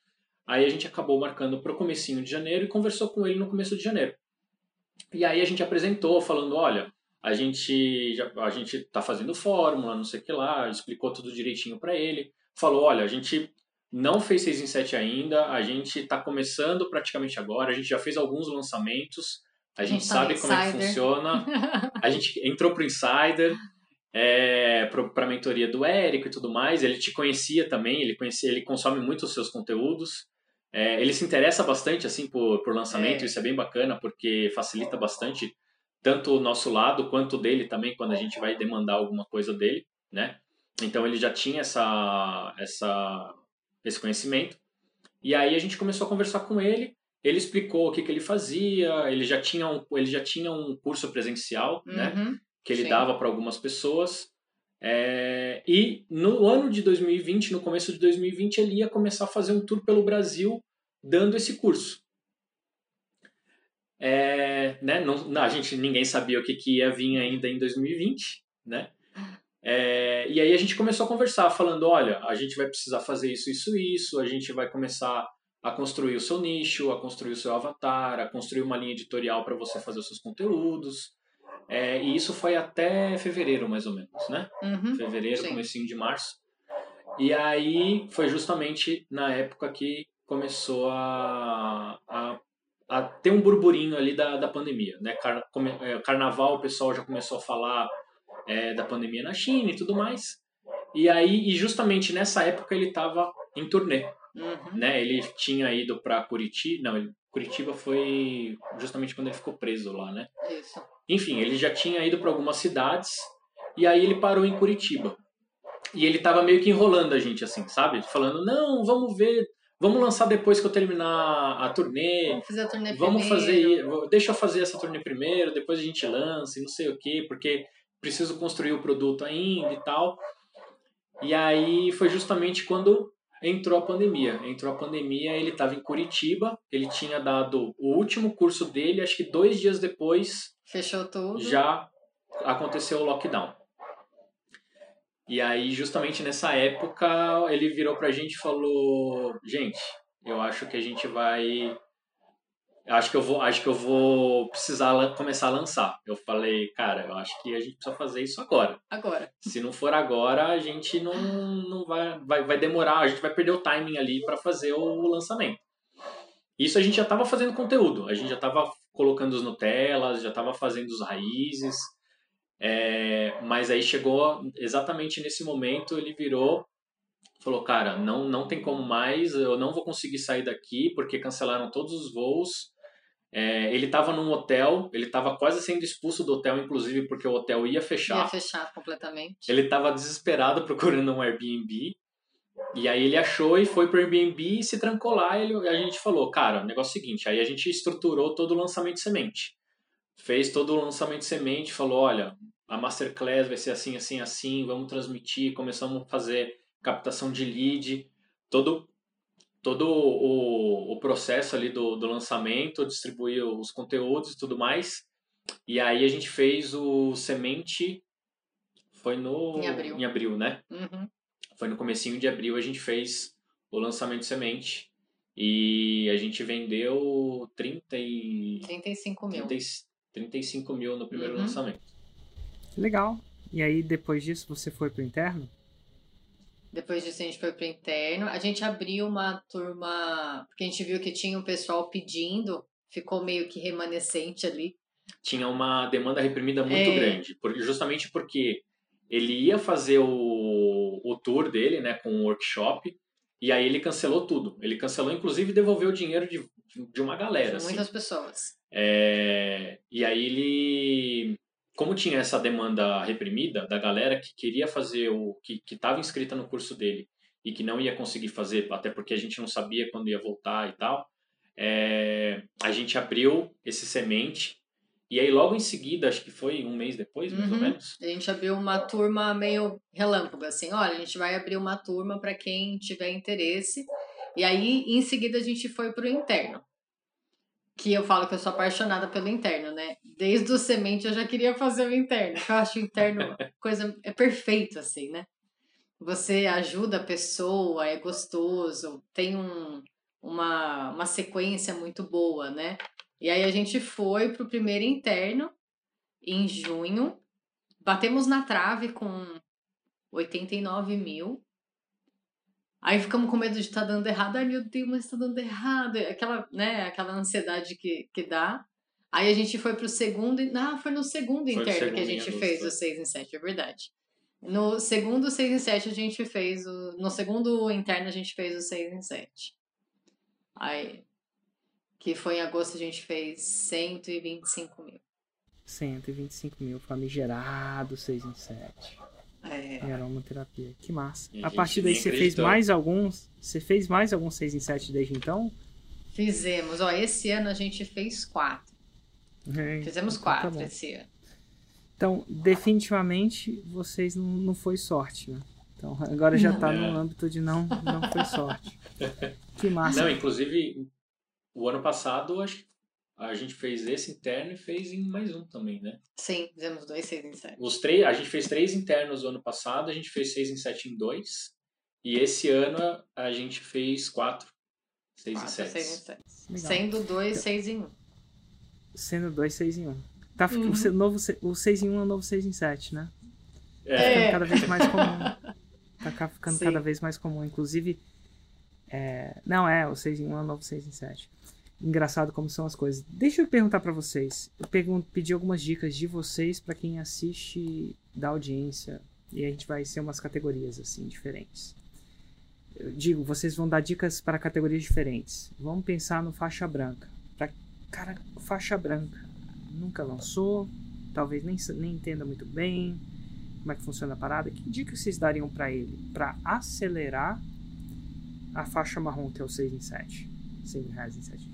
Aí a gente acabou marcando para o comecinho de janeiro e conversou com ele no começo de janeiro. E aí a gente apresentou, falando, olha, a gente já, a gente está fazendo fórmula, não sei o que lá, explicou tudo direitinho para ele. Falou, olha, a gente não fez 6 em 7 ainda, a gente está começando praticamente agora, a gente já fez alguns lançamentos, a, gente, tá sabe como é que funciona, a gente entrou pro Insider, é, para a mentoria do Érico e tudo mais. Ele te conhecia também, ele conhecia, ele consome muito os seus conteúdos. É, ele se interessa bastante assim por, por lançamento, é. isso é bem bacana porque facilita bastante tanto o nosso lado quanto dele também quando a gente vai demandar alguma coisa dele, né? Então ele já tinha essa, essa esse conhecimento. E aí a gente começou a conversar com ele. Ele explicou o que, que ele fazia. Ele já tinha um, ele já tinha um curso presencial, né? uhum. né? que ele Sim. dava para algumas pessoas. É, e no ano de 2020, no começo de 2020, ele ia começar a fazer um tour pelo Brasil dando esse curso. É, né, não, a gente ninguém sabia o que, que ia vir ainda em 2020, né? É, e aí a gente começou a conversar, falando, olha, a gente vai precisar fazer isso, isso, isso, a gente vai começar a construir o seu nicho, a construir o seu avatar, a construir uma linha editorial para você fazer os seus conteúdos. É, e isso foi até fevereiro, mais ou menos, né? Uhum, fevereiro, sim. comecinho de março. E aí foi justamente na época que começou a, a, a ter um burburinho ali da, da pandemia, né? Car, é, carnaval, o pessoal já começou a falar é, da pandemia na China e tudo mais. E aí, e justamente nessa época ele estava em turnê, uhum. né? Ele tinha ido para Curitiba, não, Curitiba foi justamente quando ele ficou preso lá, né? Isso. Enfim, ele já tinha ido para algumas cidades e aí ele parou em Curitiba. E ele tava meio que enrolando a gente, assim, sabe? Falando, não, vamos ver, vamos lançar depois que eu terminar a turnê. Vamos fazer a turnê vamos primeiro. fazer, deixa eu fazer essa turnê primeiro, depois a gente lança e não sei o quê, porque preciso construir o produto ainda e tal. E aí foi justamente quando entrou a pandemia. Entrou a pandemia, ele estava em Curitiba, ele tinha dado o último curso dele, acho que dois dias depois Fechou tudo. Já aconteceu o lockdown. E aí, justamente nessa época, ele virou pra gente e falou: Gente, eu acho que a gente vai. Acho que eu vou, acho que eu vou precisar começar a lançar. Eu falei, cara, eu acho que a gente precisa fazer isso agora. Agora. Se não for agora, a gente não, não vai, vai, vai demorar, a gente vai perder o timing ali para fazer o lançamento. Isso a gente já estava fazendo conteúdo, a gente já estava colocando os Nutellas, já estava fazendo os raízes, é, mas aí chegou exatamente nesse momento, ele virou, falou, cara, não, não tem como mais, eu não vou conseguir sair daqui porque cancelaram todos os voos. É, ele estava num hotel, ele estava quase sendo expulso do hotel, inclusive porque o hotel ia fechar. Ia fechar completamente. Ele estava desesperado procurando um Airbnb. E aí ele achou e foi pro Airbnb e se trancou lá. Ele, a gente falou, cara, o negócio é o seguinte, aí a gente estruturou todo o lançamento de semente. Fez todo o lançamento de semente, falou, olha, a Masterclass vai ser assim, assim, assim, vamos transmitir, começamos a fazer captação de lead, todo, todo o, o processo ali do, do lançamento, distribuir os conteúdos e tudo mais. E aí a gente fez o semente, foi no... Em abril. Em abril, né? Uhum. Foi no comecinho de abril a gente fez o lançamento de semente e a gente vendeu 30 e... 35 mil. 30, 35 mil no primeiro uhum. lançamento. Legal. E aí depois disso você foi pro interno? Depois disso a gente foi pro interno. A gente abriu uma turma, porque a gente viu que tinha um pessoal pedindo, ficou meio que remanescente ali. Tinha uma demanda reprimida muito é... grande, justamente porque ele ia fazer o, o tour dele, né, com o workshop, e aí ele cancelou tudo. Ele cancelou, inclusive, devolveu o dinheiro de, de uma galera. De muitas assim. pessoas. É, e aí ele, como tinha essa demanda reprimida da galera que queria fazer o que estava inscrita no curso dele e que não ia conseguir fazer, até porque a gente não sabia quando ia voltar e tal, é, a gente abriu esse semente e aí, logo em seguida, acho que foi um mês depois, mais uhum. ou menos. A gente abriu uma turma meio relâmpago, assim: olha, a gente vai abrir uma turma para quem tiver interesse. E aí, em seguida, a gente foi para o interno. Que eu falo que eu sou apaixonada pelo interno, né? Desde o semente eu já queria fazer o interno. Eu acho o interno coisa. É perfeito, assim, né? Você ajuda a pessoa, é gostoso, tem um, uma, uma sequência muito boa, né? E aí a gente foi pro primeiro interno em junho, batemos na trave com 89 mil. Aí ficamos com medo de estar tá dando errado. Ai, meu Deus, mas está dando errado. Aquela, né, aquela ansiedade que, que dá. Aí a gente foi pro segundo. Ah, foi no segundo foi interno que a gente fez o 6 em 7, é verdade. No segundo 6 em 7 a gente fez o. No segundo interno a gente fez o 6 em 7. Aí. Que foi em agosto a gente fez 125 mil. 125 mil, famigerado 6 em 7. É. Em aromaterapia. Que massa. A, a partir daí você fez mais alguns. Você fez mais alguns 6 em 7 desde então? Fizemos. Ó, esse ano a gente fez quatro. É, Fizemos então tá quatro tá esse ano. Então, definitivamente, vocês não, não foi sorte, né? Então, agora já está no âmbito de não, não foi sorte. Que massa. Não, inclusive, o ano passado, acho que a gente fez esse interno e fez em mais um também, né? Sim, fizemos dois, seis em sete. Os três, a gente fez três internos no ano passado, a gente fez seis em sete em dois. E esse ano a gente fez quatro, seis quatro, em sete. Seis em sete. Sendo dois, seis em um. Sendo dois, seis em um. Tá, uhum. o, novo, o seis em um é o novo seis em sete, né? É. Tá ficando cada vez mais comum. Tá ficando Sim. cada vez mais comum. Inclusive, é... não é, o 6 em 1 é o novo 6 em 7 engraçado como são as coisas. Deixa eu perguntar para vocês. Eu pergunto, pedi algumas dicas de vocês para quem assiste da audiência e a gente vai ser umas categorias assim diferentes. Eu digo, vocês vão dar dicas para categorias diferentes. Vamos pensar no faixa branca. Pra, cara, faixa branca nunca lançou, talvez nem, nem entenda muito bem como é que funciona a parada. Que dicas vocês dariam para ele para acelerar a faixa marrom que é o 6 em 7? 100 reais em 7 dias. Tá.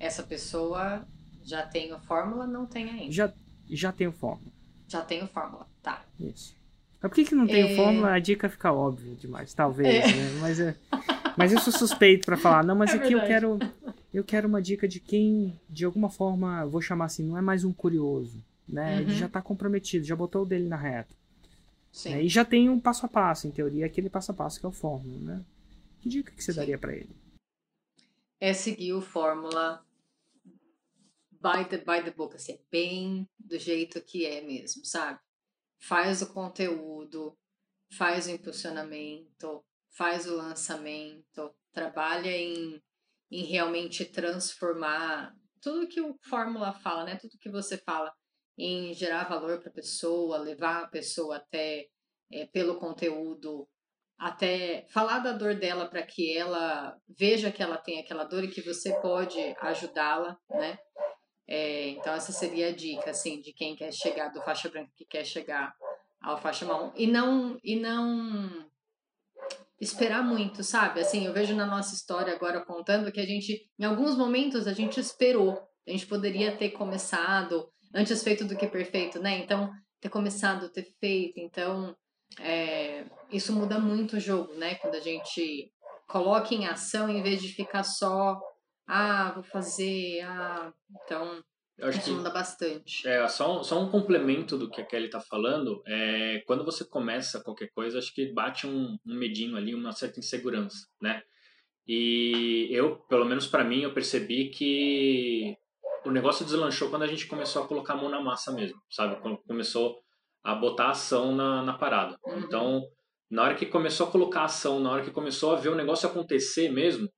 Essa pessoa já tem a fórmula, não tem ainda. Já, já tem fórmula. Já tem fórmula, tá. Isso. Mas por que, que não tem é... fórmula? A dica fica óbvia demais, talvez, é. né? Mas, é, mas eu sou suspeito para falar. Não, mas é aqui verdade. eu quero eu quero uma dica de quem, de alguma forma, vou chamar assim, não é mais um curioso, né? Uhum. Ele já está comprometido, já botou o dele na reta. Sim. Né? E já tem um passo a passo, em teoria, aquele passo a passo que é o fórmula, né? Que dica que você Sim. daria para ele? é seguir o fórmula by the, by the book, assim, é bem do jeito que é mesmo, sabe? Faz o conteúdo, faz o impulsionamento, faz o lançamento, trabalha em, em realmente transformar tudo que o fórmula fala, né? Tudo que você fala em gerar valor para a pessoa, levar a pessoa até é, pelo conteúdo até falar da dor dela para que ela veja que ela tem aquela dor e que você pode ajudá-la, né? É, então essa seria a dica, assim, de quem quer chegar do faixa branca que quer chegar ao faixa marrom e não e não esperar muito, sabe? Assim, eu vejo na nossa história agora contando que a gente, em alguns momentos, a gente esperou. A gente poderia ter começado antes feito do que perfeito, né? Então, ter começado, ter feito. Então, é, isso muda muito o jogo, né? Quando a gente coloca em ação em vez de ficar só, ah, vou fazer, ah, então isso que, muda bastante. É, só, só um complemento do que a Kelly tá falando, é, quando você começa qualquer coisa, acho que bate um, um medinho ali, uma certa insegurança, né? E eu, pelo menos para mim, eu percebi que o negócio deslanchou quando a gente começou a colocar a mão na massa mesmo, sabe? Quando começou a botar ação na, na parada. Uhum. Então, na hora que começou a colocar ação, na hora que começou a ver o negócio acontecer mesmo,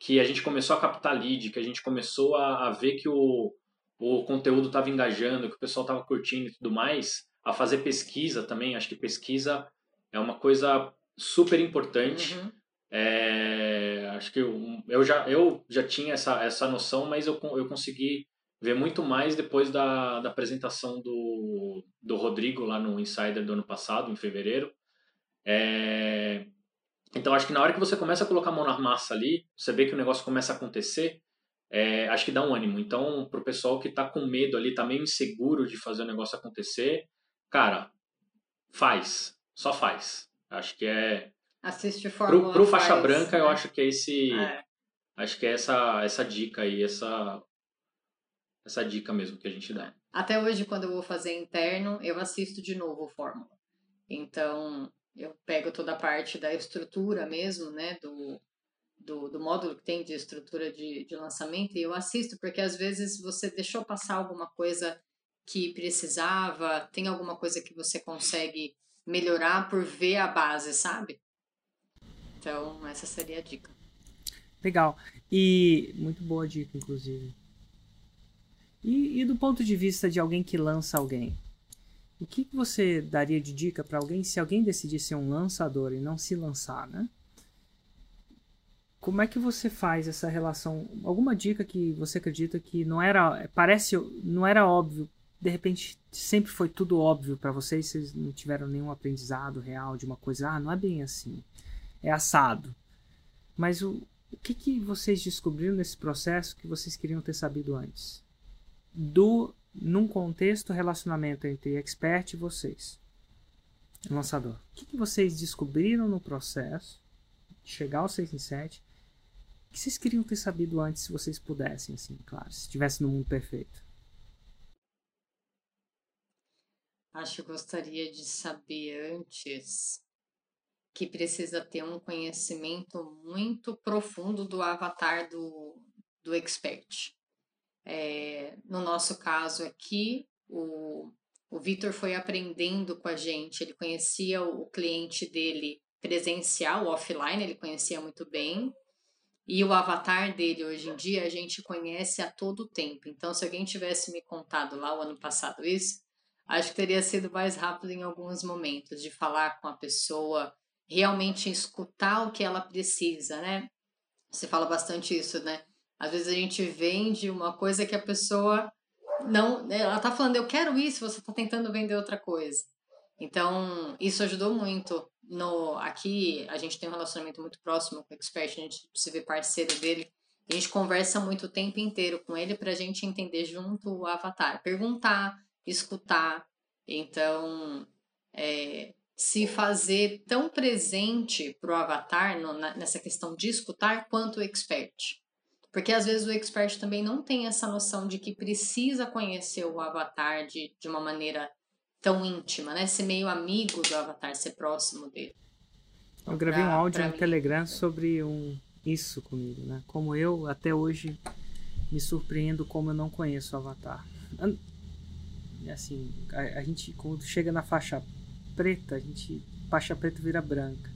que a gente começou a captar lead, que a gente começou a, a ver que o, o conteúdo estava engajando, que o pessoal estava curtindo e tudo mais, a fazer pesquisa também. Acho que pesquisa é uma coisa super importante. Uhum. É, acho que eu, eu, já, eu já tinha essa, essa noção, mas eu, eu consegui ver muito mais depois da, da apresentação do, do Rodrigo lá no Insider do ano passado, em fevereiro. É... Então, acho que na hora que você começa a colocar a mão na massa ali, você vê que o negócio começa a acontecer, é... acho que dá um ânimo. Então, para o pessoal que está com medo ali, está meio inseguro de fazer o negócio acontecer, cara, faz. Só faz. Acho que é... Assiste Fórmula Pro, pro faixa faz, branca, né? eu acho que é esse... É. Acho que é essa, essa dica aí, essa essa dica mesmo que a gente dá. Até hoje, quando eu vou fazer interno, eu assisto de novo o Fórmula. Então, eu pego toda a parte da estrutura mesmo, né, do, do, do módulo que tem de estrutura de, de lançamento e eu assisto, porque às vezes você deixou passar alguma coisa que precisava, tem alguma coisa que você consegue melhorar por ver a base, sabe? Então, essa seria a dica. Legal. E muito boa dica, inclusive. E, e do ponto de vista de alguém que lança alguém, o que você daria de dica para alguém se alguém decidir ser um lançador e não se lançar, né? Como é que você faz essa relação? Alguma dica que você acredita que não era, parece, não era óbvio, de repente sempre foi tudo óbvio para vocês, vocês não tiveram nenhum aprendizado real de uma coisa, ah, não é bem assim, é assado. Mas o, o que, que vocês descobriram nesse processo que vocês queriam ter sabido antes? Do num contexto relacionamento entre expert e vocês, lançador. O que, que vocês descobriram no processo de chegar ao 6 em 7 que vocês queriam ter sabido antes se vocês pudessem, assim, claro, se estivesse no mundo perfeito? Acho que gostaria de saber antes que precisa ter um conhecimento muito profundo do avatar do, do expert. É, no nosso caso aqui, o, o Vitor foi aprendendo com a gente, ele conhecia o cliente dele presencial, offline, ele conhecia muito bem. E o avatar dele hoje em dia a gente conhece a todo tempo. Então, se alguém tivesse me contado lá o ano passado isso, acho que teria sido mais rápido em alguns momentos de falar com a pessoa, realmente escutar o que ela precisa, né? Você fala bastante isso, né? Às vezes a gente vende uma coisa que a pessoa não, né, ela tá falando eu quero isso, você tá tentando vender outra coisa. Então, isso ajudou muito no aqui a gente tem um relacionamento muito próximo com o expert, a gente se vê parceiro dele. A gente conversa muito o tempo inteiro com ele para a gente entender junto o avatar, perguntar, escutar. Então, é, se fazer tão presente para o avatar no, na, nessa questão de escutar quanto o expert. Porque às vezes o expert também não tem essa noção de que precisa conhecer o avatar de, de uma maneira tão íntima, né? Ser meio amigo do avatar, ser próximo dele. Eu gravei pra, um áudio no mim. Telegram sobre um, isso comigo, né? Como eu, até hoje, me surpreendo como eu não conheço o avatar. Assim, a, a gente, quando chega na faixa preta, a gente, faixa preta vira branca.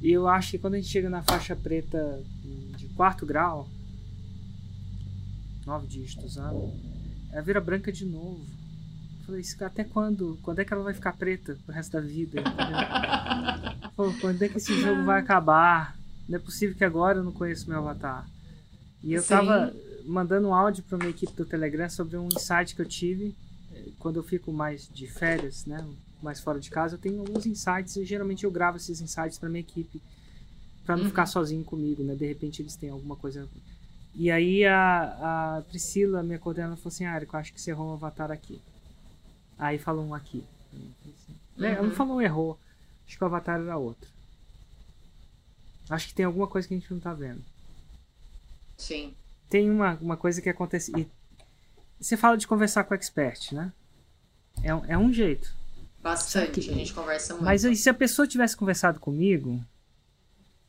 E eu acho que quando a gente chega na faixa preta quarto grau, nove dígitos, sabe? Ela vira branca de novo. Eu falei, até quando? Quando é que ela vai ficar preta pro resto da vida? Pô, quando é que esse jogo vai acabar? Não é possível que agora eu não conheço meu avatar. E eu Sim. tava mandando um áudio para uma equipe do Telegram sobre um insight que eu tive quando eu fico mais de férias, né? mais fora de casa, eu tenho alguns insights e geralmente eu gravo esses insights para minha equipe para não uhum. ficar sozinho comigo, né? De repente eles têm alguma coisa. E aí a, a Priscila, minha coordenadora, falou assim: Ah, Eric, eu acho que você errou um avatar aqui. Aí falou um aqui. Uhum. Ela não falou errou. Acho que o avatar era outro. Acho que tem alguma coisa que a gente não tá vendo. Sim. Tem uma, uma coisa que acontece. E você fala de conversar com o expert, né? É, é um jeito. Bastante, que, a gente conversa muito. Mas se a pessoa tivesse conversado comigo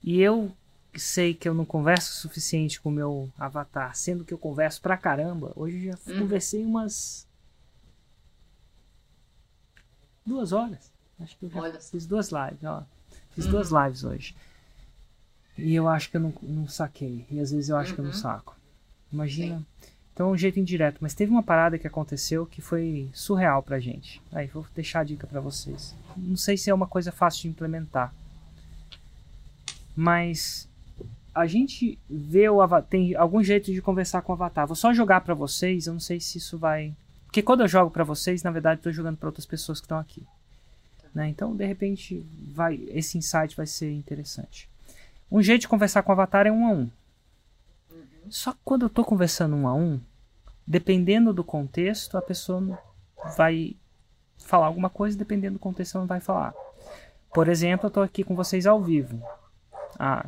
e eu sei que eu não converso o suficiente com o meu avatar, sendo que eu converso pra caramba, hoje eu já uhum. conversei umas duas horas. Acho que eu já Olha. fiz duas lives, ó. Fiz uhum. duas lives hoje. E eu acho que eu não, não saquei. E às vezes eu acho uhum. que eu não uhum. saco. Imagina. Sim. Então é um jeito indireto. Mas teve uma parada que aconteceu que foi surreal pra gente. Aí vou deixar a dica para vocês. Não sei se é uma coisa fácil de implementar. Mas a gente vê o avatar. Tem algum jeito de conversar com o avatar. Vou só jogar para vocês. Eu não sei se isso vai. Porque quando eu jogo para vocês, na verdade, estou jogando para outras pessoas que estão aqui. Né? Então, de repente, vai, esse insight vai ser interessante. Um jeito de conversar com o avatar é um a um. Só que quando eu estou conversando um a um, dependendo do contexto, a pessoa vai falar alguma coisa, dependendo do contexto, ela não vai falar. Por exemplo, eu estou aqui com vocês ao vivo. Ah,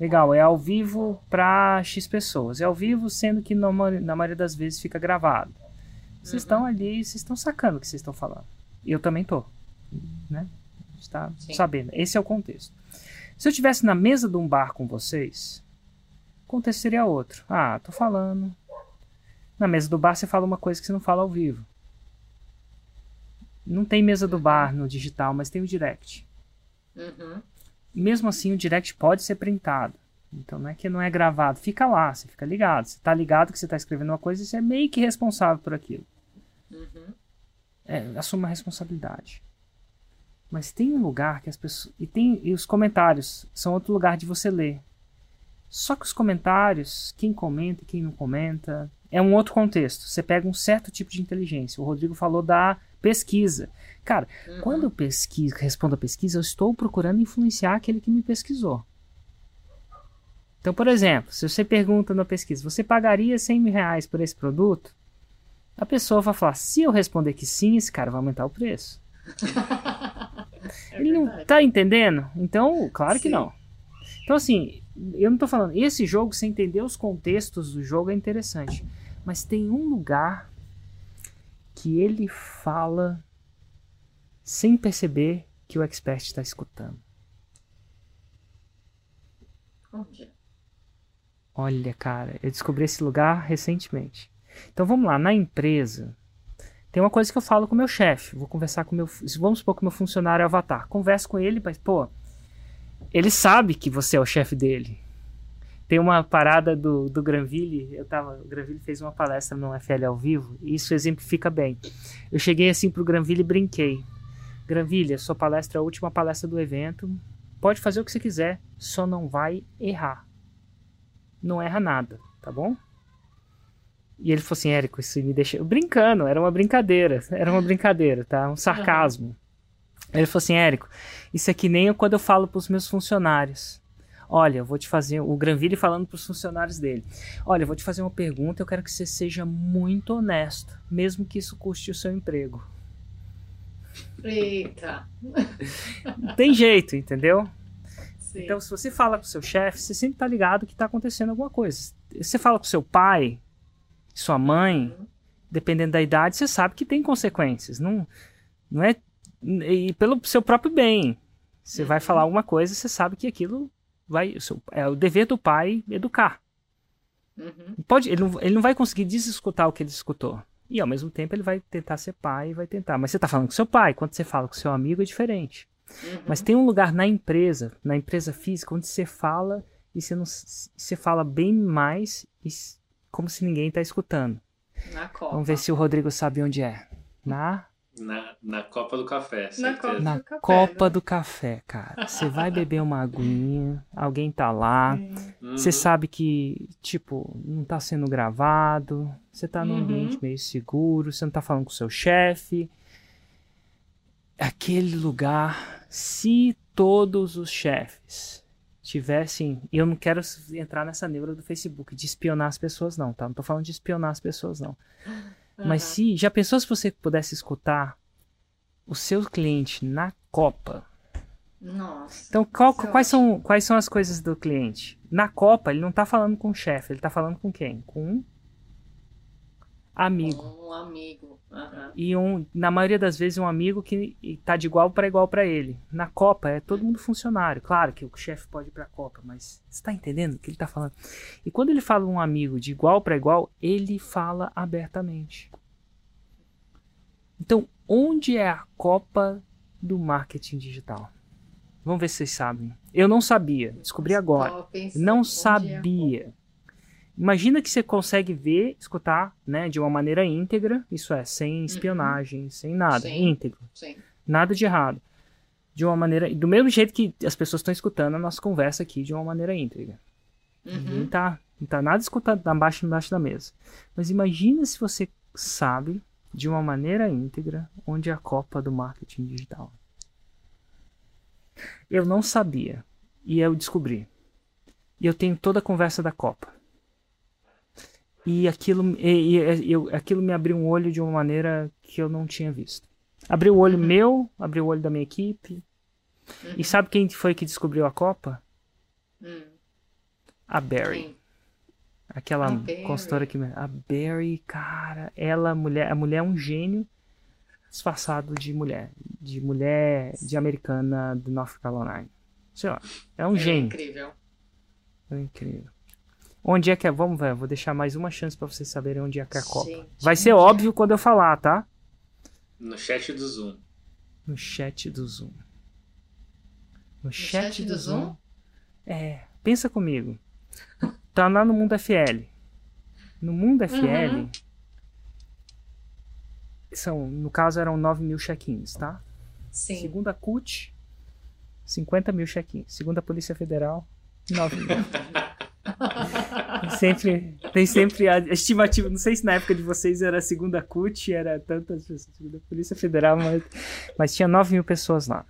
legal, é ao vivo para X pessoas. É ao vivo, sendo que na, na maioria das vezes fica gravado. Vocês uhum. estão ali, vocês estão sacando o que vocês estão falando. Eu também tô, né? Está sabendo. Esse é o contexto. Se eu estivesse na mesa de um bar com vocês, seria outro. Ah, tô falando. Na mesa do bar você fala uma coisa que você não fala ao vivo. Não tem mesa do bar no digital, mas tem o direct. Uhum. Mesmo assim, o direct pode ser printado. Então não é que não é gravado, fica lá, você fica ligado. Você tá ligado que você tá escrevendo uma coisa e você é meio que responsável por aquilo. Uhum. É, assuma a responsabilidade. Mas tem um lugar que as pessoas. E tem e os comentários são outro lugar de você ler. Só que os comentários, quem comenta e quem não comenta, é um outro contexto. Você pega um certo tipo de inteligência. O Rodrigo falou da pesquisa. Cara, Uhum. quando eu pesquiso, respondo a pesquisa, eu estou procurando influenciar aquele que me pesquisou. Então, por exemplo, se você pergunta na pesquisa, você pagaria 100 mil reais por esse produto? A pessoa vai falar, se eu responder que sim, esse cara vai aumentar o preço. É Ele não tá entendendo? Então, claro que Sim. não. Então, assim, eu não tô falando, esse jogo, sem entender os contextos do jogo, é interessante. Mas tem um lugar que ele fala sem perceber que o expert está escutando. Onde? Olha, cara, eu descobri esse lugar recentemente. Então vamos lá, na empresa, tem uma coisa que eu falo com o meu chefe. Vou conversar com o meu. Vamos supor que o meu funcionário é avatar. Converso com ele, mas, pô, ele sabe que você é o chefe dele. Tem uma parada do, do Granville, eu tava, o Granville fez uma palestra no FL ao vivo, e isso exemplifica bem. Eu cheguei assim pro Granville e brinquei. Granville, a sua palestra é a última palestra do evento. Pode fazer o que você quiser, só não vai errar não erra nada, tá bom? E ele falou assim, Érico, isso me deixa. Brincando, era uma brincadeira. Era uma brincadeira, tá? Um sarcasmo. Ele falou assim, Érico, isso é que nem eu quando eu falo pros meus funcionários. Olha, eu vou te fazer. O Granville falando pros funcionários dele. Olha, eu vou te fazer uma pergunta, eu quero que você seja muito honesto, mesmo que isso custe o seu emprego. Eita. Não tem jeito, entendeu? Sim. Então, se você fala com seu chefe, você sempre tá ligado que tá acontecendo alguma coisa. Você fala com seu pai, sua mãe, Uhum. dependendo da idade, você sabe que tem consequências. Não, não é. E pelo seu próprio bem. Você vai Uhum. falar alguma coisa, você sabe que aquilo vai. é o dever do pai educar. Uhum. Pode, ele, não, ele não vai conseguir desescutar o que ele escutou. E ao mesmo tempo ele vai tentar ser pai e vai tentar. Mas você tá falando com seu pai, quando você fala com seu amigo é diferente. Uhum. Mas tem um lugar na empresa, na empresa física, onde você fala e você, não, você fala bem mais e como se ninguém tá escutando. Vamos ver se o Rodrigo sabe onde é. Na, Na, na Copa do Café, Na certeza. Copa. na do café, copa né? do café, cara. Você vai beber uma aguinha, alguém tá lá. Uhum. Você sabe que, tipo, não tá sendo gravado. Você tá num Uhum. ambiente meio seguro. Você não tá falando com o seu chefe. Aquele lugar, se todos os chefes tivessem. Eu não quero entrar nessa neura do Facebook de espionar as pessoas, não, tá? Não tô falando de espionar as pessoas, não. Mas se. Já pensou se você pudesse escutar o seu cliente na Copa? Nossa. Então, qual- é quais, são, quais são as coisas do cliente? Na Copa, ele não tá falando com o chefe, ele tá falando com quem? Com um amigo. Um amigo. Aham. E um, na maioria das vezes, um amigo que tá de igual para igual para ele. Na Copa, é todo mundo funcionário. Claro que o chefe pode ir pra Copa, mas você tá entendendo o que ele tá falando? E quando ele fala um amigo de igual para igual, ele fala abertamente. Então, onde é a Copa do marketing digital? Vamos ver se vocês sabem. Eu não sabia, descobri agora. Não é a sabia. Imagina que você consegue ver, escutar, né, de uma maneira íntegra, isso é, sem espionagem, sem nada, Uhum. Sim. íntegro? Sim. nada de errado. De uma maneira, do mesmo jeito que as pessoas estão escutando a nossa conversa aqui de uma maneira íntegra. Ninguém Uhum. tá, não tá nada escutando abaixo embaixo da mesa. Mas imagina se você sabe de uma maneira íntegra onde é a Copa do marketing digital. Eu não sabia e eu descobri. E eu tenho toda a conversa da Copa. E aquilo, e, e- eu, aquilo me abriu um olho de uma maneira que eu não tinha visto. Abriu o olho meu, abriu o olho da minha equipe. E sabe quem foi que descobriu a Copa? Hum. A Barry. Aquela A Barry. consultora que. A Barry, cara, ela, mulher, a mulher é um gênio disfarçado de mulher. De mulher de americana do North Carolina. Sei lá. É um é gênio. Incrível. É incrível. Onde é que é? Vamos ver, vou deixar mais uma chance para vocês saberem onde é que é a Copa. Vai ser óbvio quando eu falar, tá? No chat do Zoom. No chat do Zoom. No, no chat, chat, do, do Zoom? Zoom? É, pensa comigo. Tá lá no Mundo FL. No Mundo FL, uhum. são, no caso eram 9 mil check-ins, tá? Sim. Segundo a CUT, 50 mil check-ins. Segundo a Polícia Federal, 9 mil. tem sempre, tem sempre a estimativa. Não sei se na época de vocês era a segunda CUT, era tantas pessoas, segunda Polícia Federal, mas, mas tinha 9 mil pessoas lá.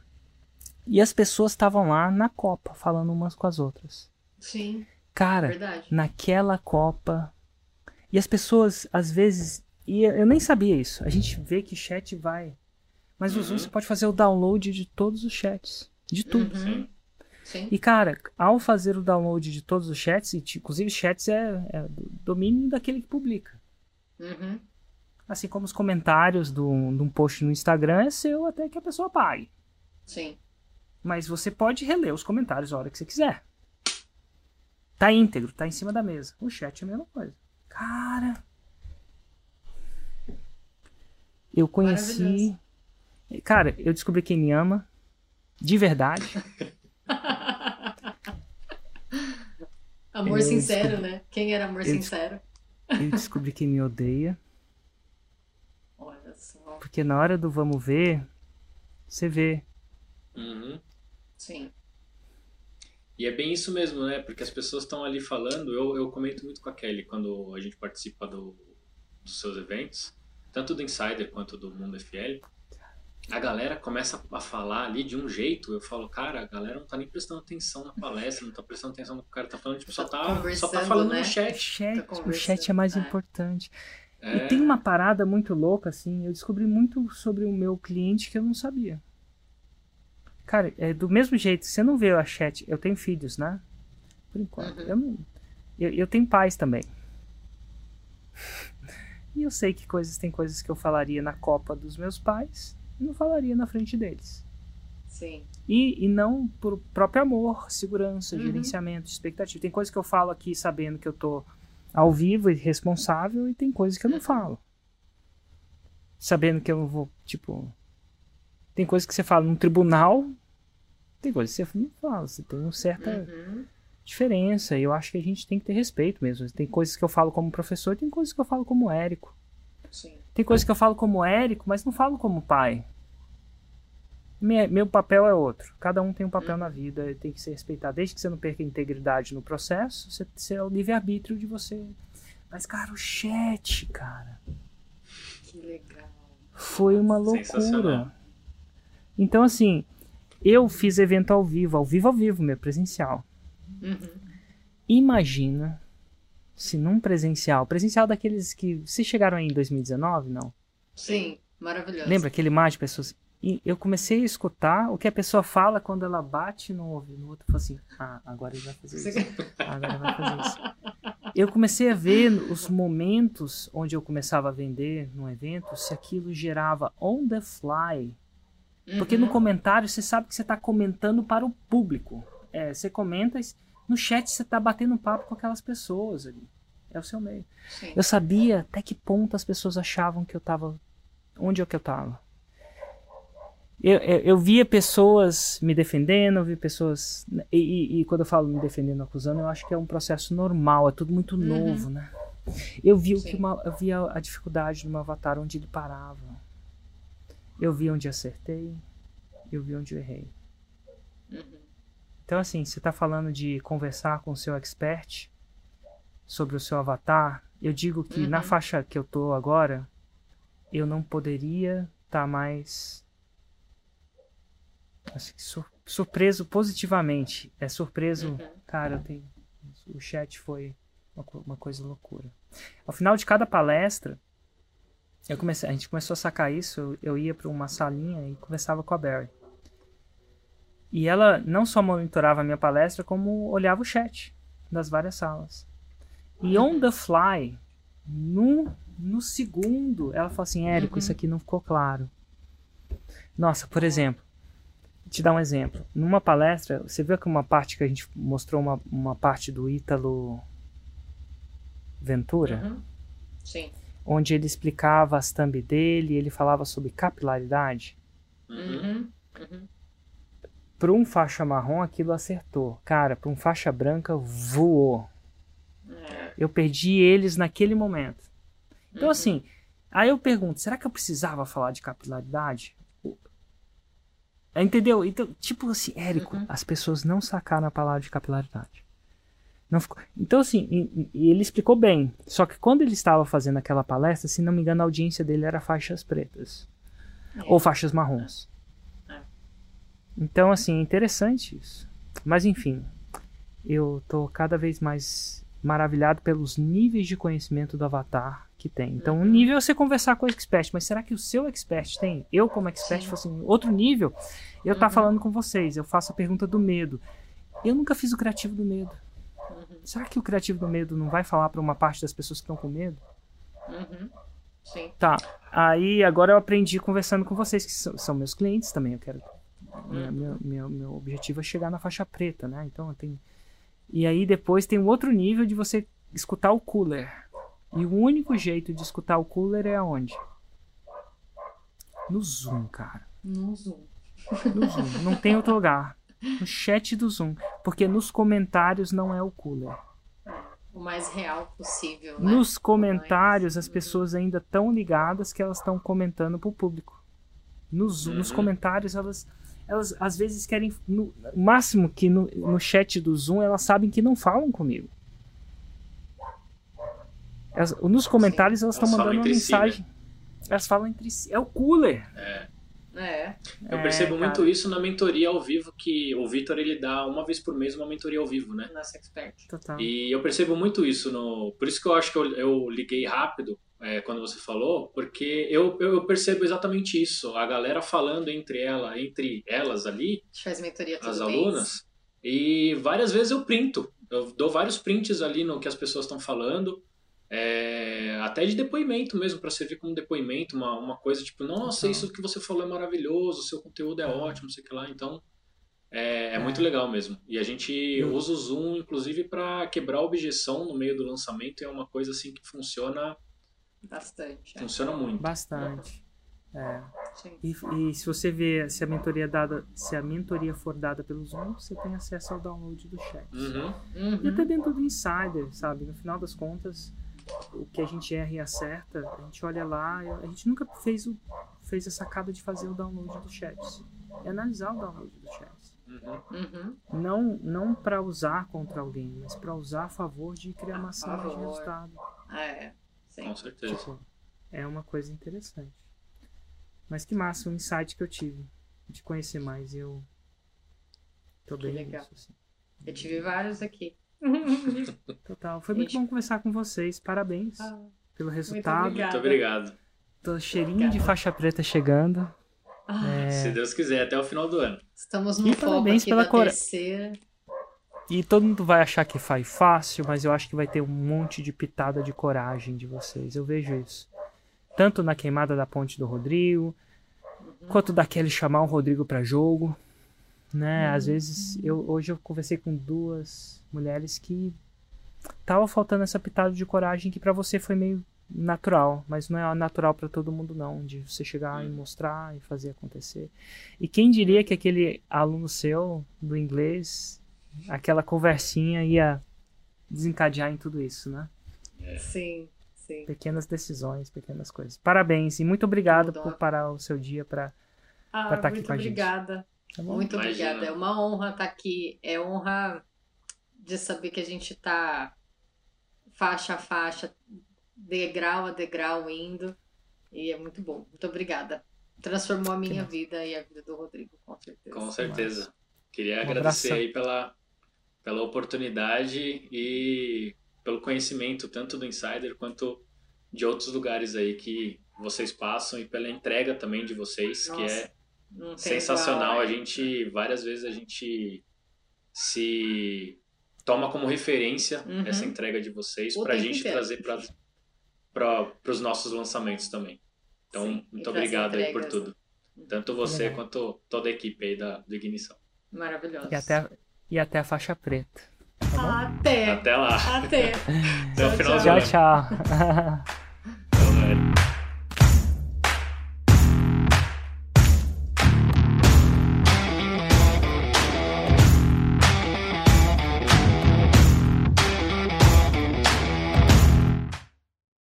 E as pessoas estavam lá na Copa, falando umas com as outras. Sim. Cara, verdade. naquela Copa. E as pessoas, às vezes. E eu nem sabia isso. A gente vê que chat vai. Mas uhum. o Zoom você pode fazer o download de todos os chats. De tudo. Uhum. Sim. E, cara, ao fazer o download de todos os chats, e, inclusive chats é, é domínio daquele que publica. Uhum. Assim como os comentários de um post no Instagram é seu até que a pessoa pague. Sim. Mas você pode reler os comentários a hora que você quiser. Tá íntegro, tá em cima da mesa. O chat é a mesma coisa. Cara. Eu conheci. Cara, eu descobri quem me ama. De verdade. amor eu sincero, descobri... né? Quem era amor eu sincero? Eu descobri quem me odeia. Olha só. Porque na hora do vamos ver, você vê. Uhum. Sim. E é bem isso mesmo, né? Porque as pessoas estão ali falando. Eu, eu comento muito com a Kelly quando a gente participa do, dos seus eventos, tanto do Insider quanto do Mundo FL a galera começa a falar ali de um jeito, eu falo, cara, a galera não tá nem prestando atenção na palestra, não tá prestando atenção no que o cara tá falando, tipo, só tá, só tá falando né? no chat. chat tá o chat é mais é. importante. É. E tem uma parada muito louca, assim, eu descobri muito sobre o meu cliente que eu não sabia. Cara, é do mesmo jeito, você não vê a chat, eu tenho filhos, né? Por enquanto. Uhum. Eu, não, eu, eu tenho pais também. E eu sei que coisas tem coisas que eu falaria na Copa dos meus pais não falaria na frente deles. Sim. E, e não por próprio amor, segurança, uhum. gerenciamento, expectativa. Tem coisas que eu falo aqui sabendo que eu tô ao vivo e responsável, e tem coisas que eu não falo. Sabendo que eu vou, tipo. Tem coisas que você fala num tribunal, tem coisas que você não fala. Você tem uma certa uhum. diferença. E eu acho que a gente tem que ter respeito mesmo. Tem coisas que eu falo como professor, tem coisas que eu falo como Érico. Sim. Tem coisas que eu falo como Érico, mas não falo como pai. meu papel é outro. Cada um tem um papel hum. na vida, tem que ser respeitado. Desde que você não perca a integridade no processo, você, você é o livre-arbítrio de você. Mas, cara, o chat, cara. Que legal. Foi uma loucura. Então, assim, eu fiz evento ao vivo, ao vivo, ao vivo, meu, presencial. Uhum. Imagina se num presencial, presencial daqueles que. Vocês chegaram aí em 2019, não? Sim, maravilhoso. Lembra aquele mar de pessoas? E eu comecei a escutar o que a pessoa fala quando ela bate no ouvido no outro. Falei assim: ah, agora ele vai fazer isso. Agora ele vai fazer isso. Eu comecei a ver os momentos onde eu começava a vender num evento, se aquilo gerava on the fly. Porque no uhum. comentário você sabe que você está comentando para o público. É, você comenta no chat você tá batendo papo com aquelas pessoas ali. É o seu meio. Sim. Eu sabia até que ponto as pessoas achavam que eu tava. Onde é que eu tava. Eu, eu, eu via pessoas me defendendo, eu via pessoas. E, e, e, quando eu falo me defendendo, acusando, eu acho que é um processo normal, é tudo muito uhum. novo, né? Eu vi o que uma, eu via a dificuldade do meu avatar onde ele parava. Eu vi onde acertei, eu vi onde eu errei. Uhum. Então, assim, você está falando de conversar com o seu expert sobre o seu avatar. Eu digo que uhum. na faixa que eu tô agora, eu não poderia estar tá mais assim, sur surpreso positivamente. É surpreso, uhum. cara, tenho, o chat foi uma, uma, coisa loucura. Ao final de cada palestra, eu comecei, a gente começou a sacar isso. Eu, eu ia para uma salinha e conversava com a Barry. E ela não só monitorava a minha palestra, como olhava o chat das várias salas. E on the fly, no, no segundo, ela falou assim: Érico, uhum. isso aqui não ficou claro. Nossa, por exemplo, te dar um exemplo. Numa palestra, você viu que uma parte que a gente mostrou uma, uma parte do Ítalo Ventura? Uhum. Sim. Onde ele explicava as thumb dele, ele falava sobre capilaridade. Uhum. Uhum. Para um faixa marrom, aquilo acertou. Cara, para um faixa branca, voou. É. Eu perdi eles naquele momento. Então, assim, aí eu pergunto: será que eu precisava falar de capilaridade? Entendeu? Então, tipo assim, Érico, Uhum. as pessoas não sacaram a palavra de capilaridade. Não ficou... Então, assim, e, e ele explicou bem. Só que quando ele estava fazendo aquela palestra, se não me engano, a audiência dele era faixas pretas. É. Ou faixas marrons. Então, assim, é interessante isso. Mas, enfim, eu tô cada vez mais maravilhado pelos níveis de conhecimento do Avatar que tem. Então, um nível é você conversar com o expert, mas será que o seu expert tem? Eu, como expert, fosse em outro nível, eu tá Uhum. falando com vocês, eu faço a pergunta do medo. Eu nunca fiz o criativo do medo. Uhum. Será que o criativo do medo não vai falar para uma parte das pessoas que estão com medo? Uhum. Sim. Tá. Aí agora eu aprendi conversando com vocês, que são, são meus clientes também. Eu quero. Minha, meu, meu, meu objetivo é chegar na faixa preta, né? Então eu tenho. E aí depois tem um outro nível de você escutar o cooler. E o único jeito de escutar o cooler é aonde? No Zoom, cara. No Zoom. No Zoom. Não tem outro lugar. No chat do Zoom. Porque nos comentários não é o cooler. O mais real possível, né? Nos comentários, as pessoas ainda estão ligadas que elas estão comentando pro público. Nos, nos Uhum. comentários, elas, elas às vezes querem. No máximo que no, no chat do Zoom elas sabem que não falam comigo. Elas- nos comentários elas estão mandando uma entre si, né? mensagem. Elas falam entre si. É o cooler. É. Eu É, percebo cara. muito isso na mentoria ao vivo, que o Vitor ele dá uma vez por mês uma mentoria ao vivo, né? Nosso expert. Total. E eu percebo muito isso no. Por isso que eu acho que eu, eu liguei rápido é, quando você falou, porque eu, eu, percebo exatamente isso. A galera falando entre ela, entre elas ali, as alunas, e várias vezes eu printo. Eu dou vários prints ali no que as pessoas estão falando. é, até de depoimento mesmo, para servir como depoimento, uma, uma coisa tipo, nossa, Total. isso que você falou é maravilhoso, seu conteúdo é ótimo, não sei o que lá. Então, é, é É. muito legal mesmo. E a gente usa o Zoom, inclusive, para quebrar a objeção no meio do lançamento. É uma coisa assim que funciona, Bastante. é. funciona muito. Bastante. É. Sim. E, e se você vê se a mentoria é dada, se a mentoria for dada pelo Zoom, você tem acesso ao download do chat. Uhum. E Uhum. até dentro do Insider, sabe? No final das contas, o que a gente erra e acerta, a gente olha lá, a gente nunca fez, o, fez a sacada de fazer o download do chat. É analisar o download do chat. Uhum. Uhum. Não, não para usar contra alguém, mas para usar a favor de criar uma ação mais de resultado. É. Sim. Com certeza. Tipo, é uma coisa interessante. Mas que massa, um insight que eu tive de conhecer mais. e Eu tô Que bem legal. nisso, assim. Eu tive vários aqui. Total. Foi muito bom conversar com vocês. Parabéns Ah, pelo resultado. Muito obrigado. Tô cheirinho Obrigada. de faixa preta chegando. ah, Se Deus quiser, até o final do ano. Estamos E no foco parabéns aqui pela da cora- terceira. E todo mundo vai achar que faz fácil, mas eu acho que vai ter um monte de pitada de coragem de vocês. Eu vejo isso. Tanto na queimada da ponte do Rodrigo, quanto daquele chamar o Rodrigo pra jogo. Né? Às vezes, eu, hoje eu conversei com duas mulheres que tava faltando essa pitada de coragem que pra você foi meio natural, mas não é natural pra todo mundo não, de você chegar e mostrar e fazer acontecer. E quem diria que aquele aluno seu do inglês, aquela conversinha ia desencadear em tudo isso, né? Sim, sim. Pequenas decisões, pequenas coisas. Parabéns e muito obrigado por parar o seu dia pra Ah, Pra tá aqui com a gente. obrigada. tá bom? Muito Imagina. obrigada. É uma honra estar aqui. É honra de saber que a gente tá faixa a faixa, degrau a degrau indo. E é muito bom. Muito obrigada. Transformou a minha vida e a vida do Rodrigo, com certeza. Com certeza. Queria Um agradecer abração. aí pela, pela oportunidade e pelo conhecimento, tanto do Insider quanto de outros lugares aí que vocês passam e pela entrega também de vocês, que Nossa, é Não tem sensacional. igual, A é. gente, várias vezes a gente se toma como referência Uhum. essa entrega de vocês para a gente inteiro. trazer para os nossos lançamentos também. Então, Sim, muito obrigado aí por tudo. Tanto você quanto toda a equipe aí da, do Ignição. Maravilhoso. E até, e até a faixa preta. Tá até. Até lá. Até. Até o final Tchau, ano. tchau.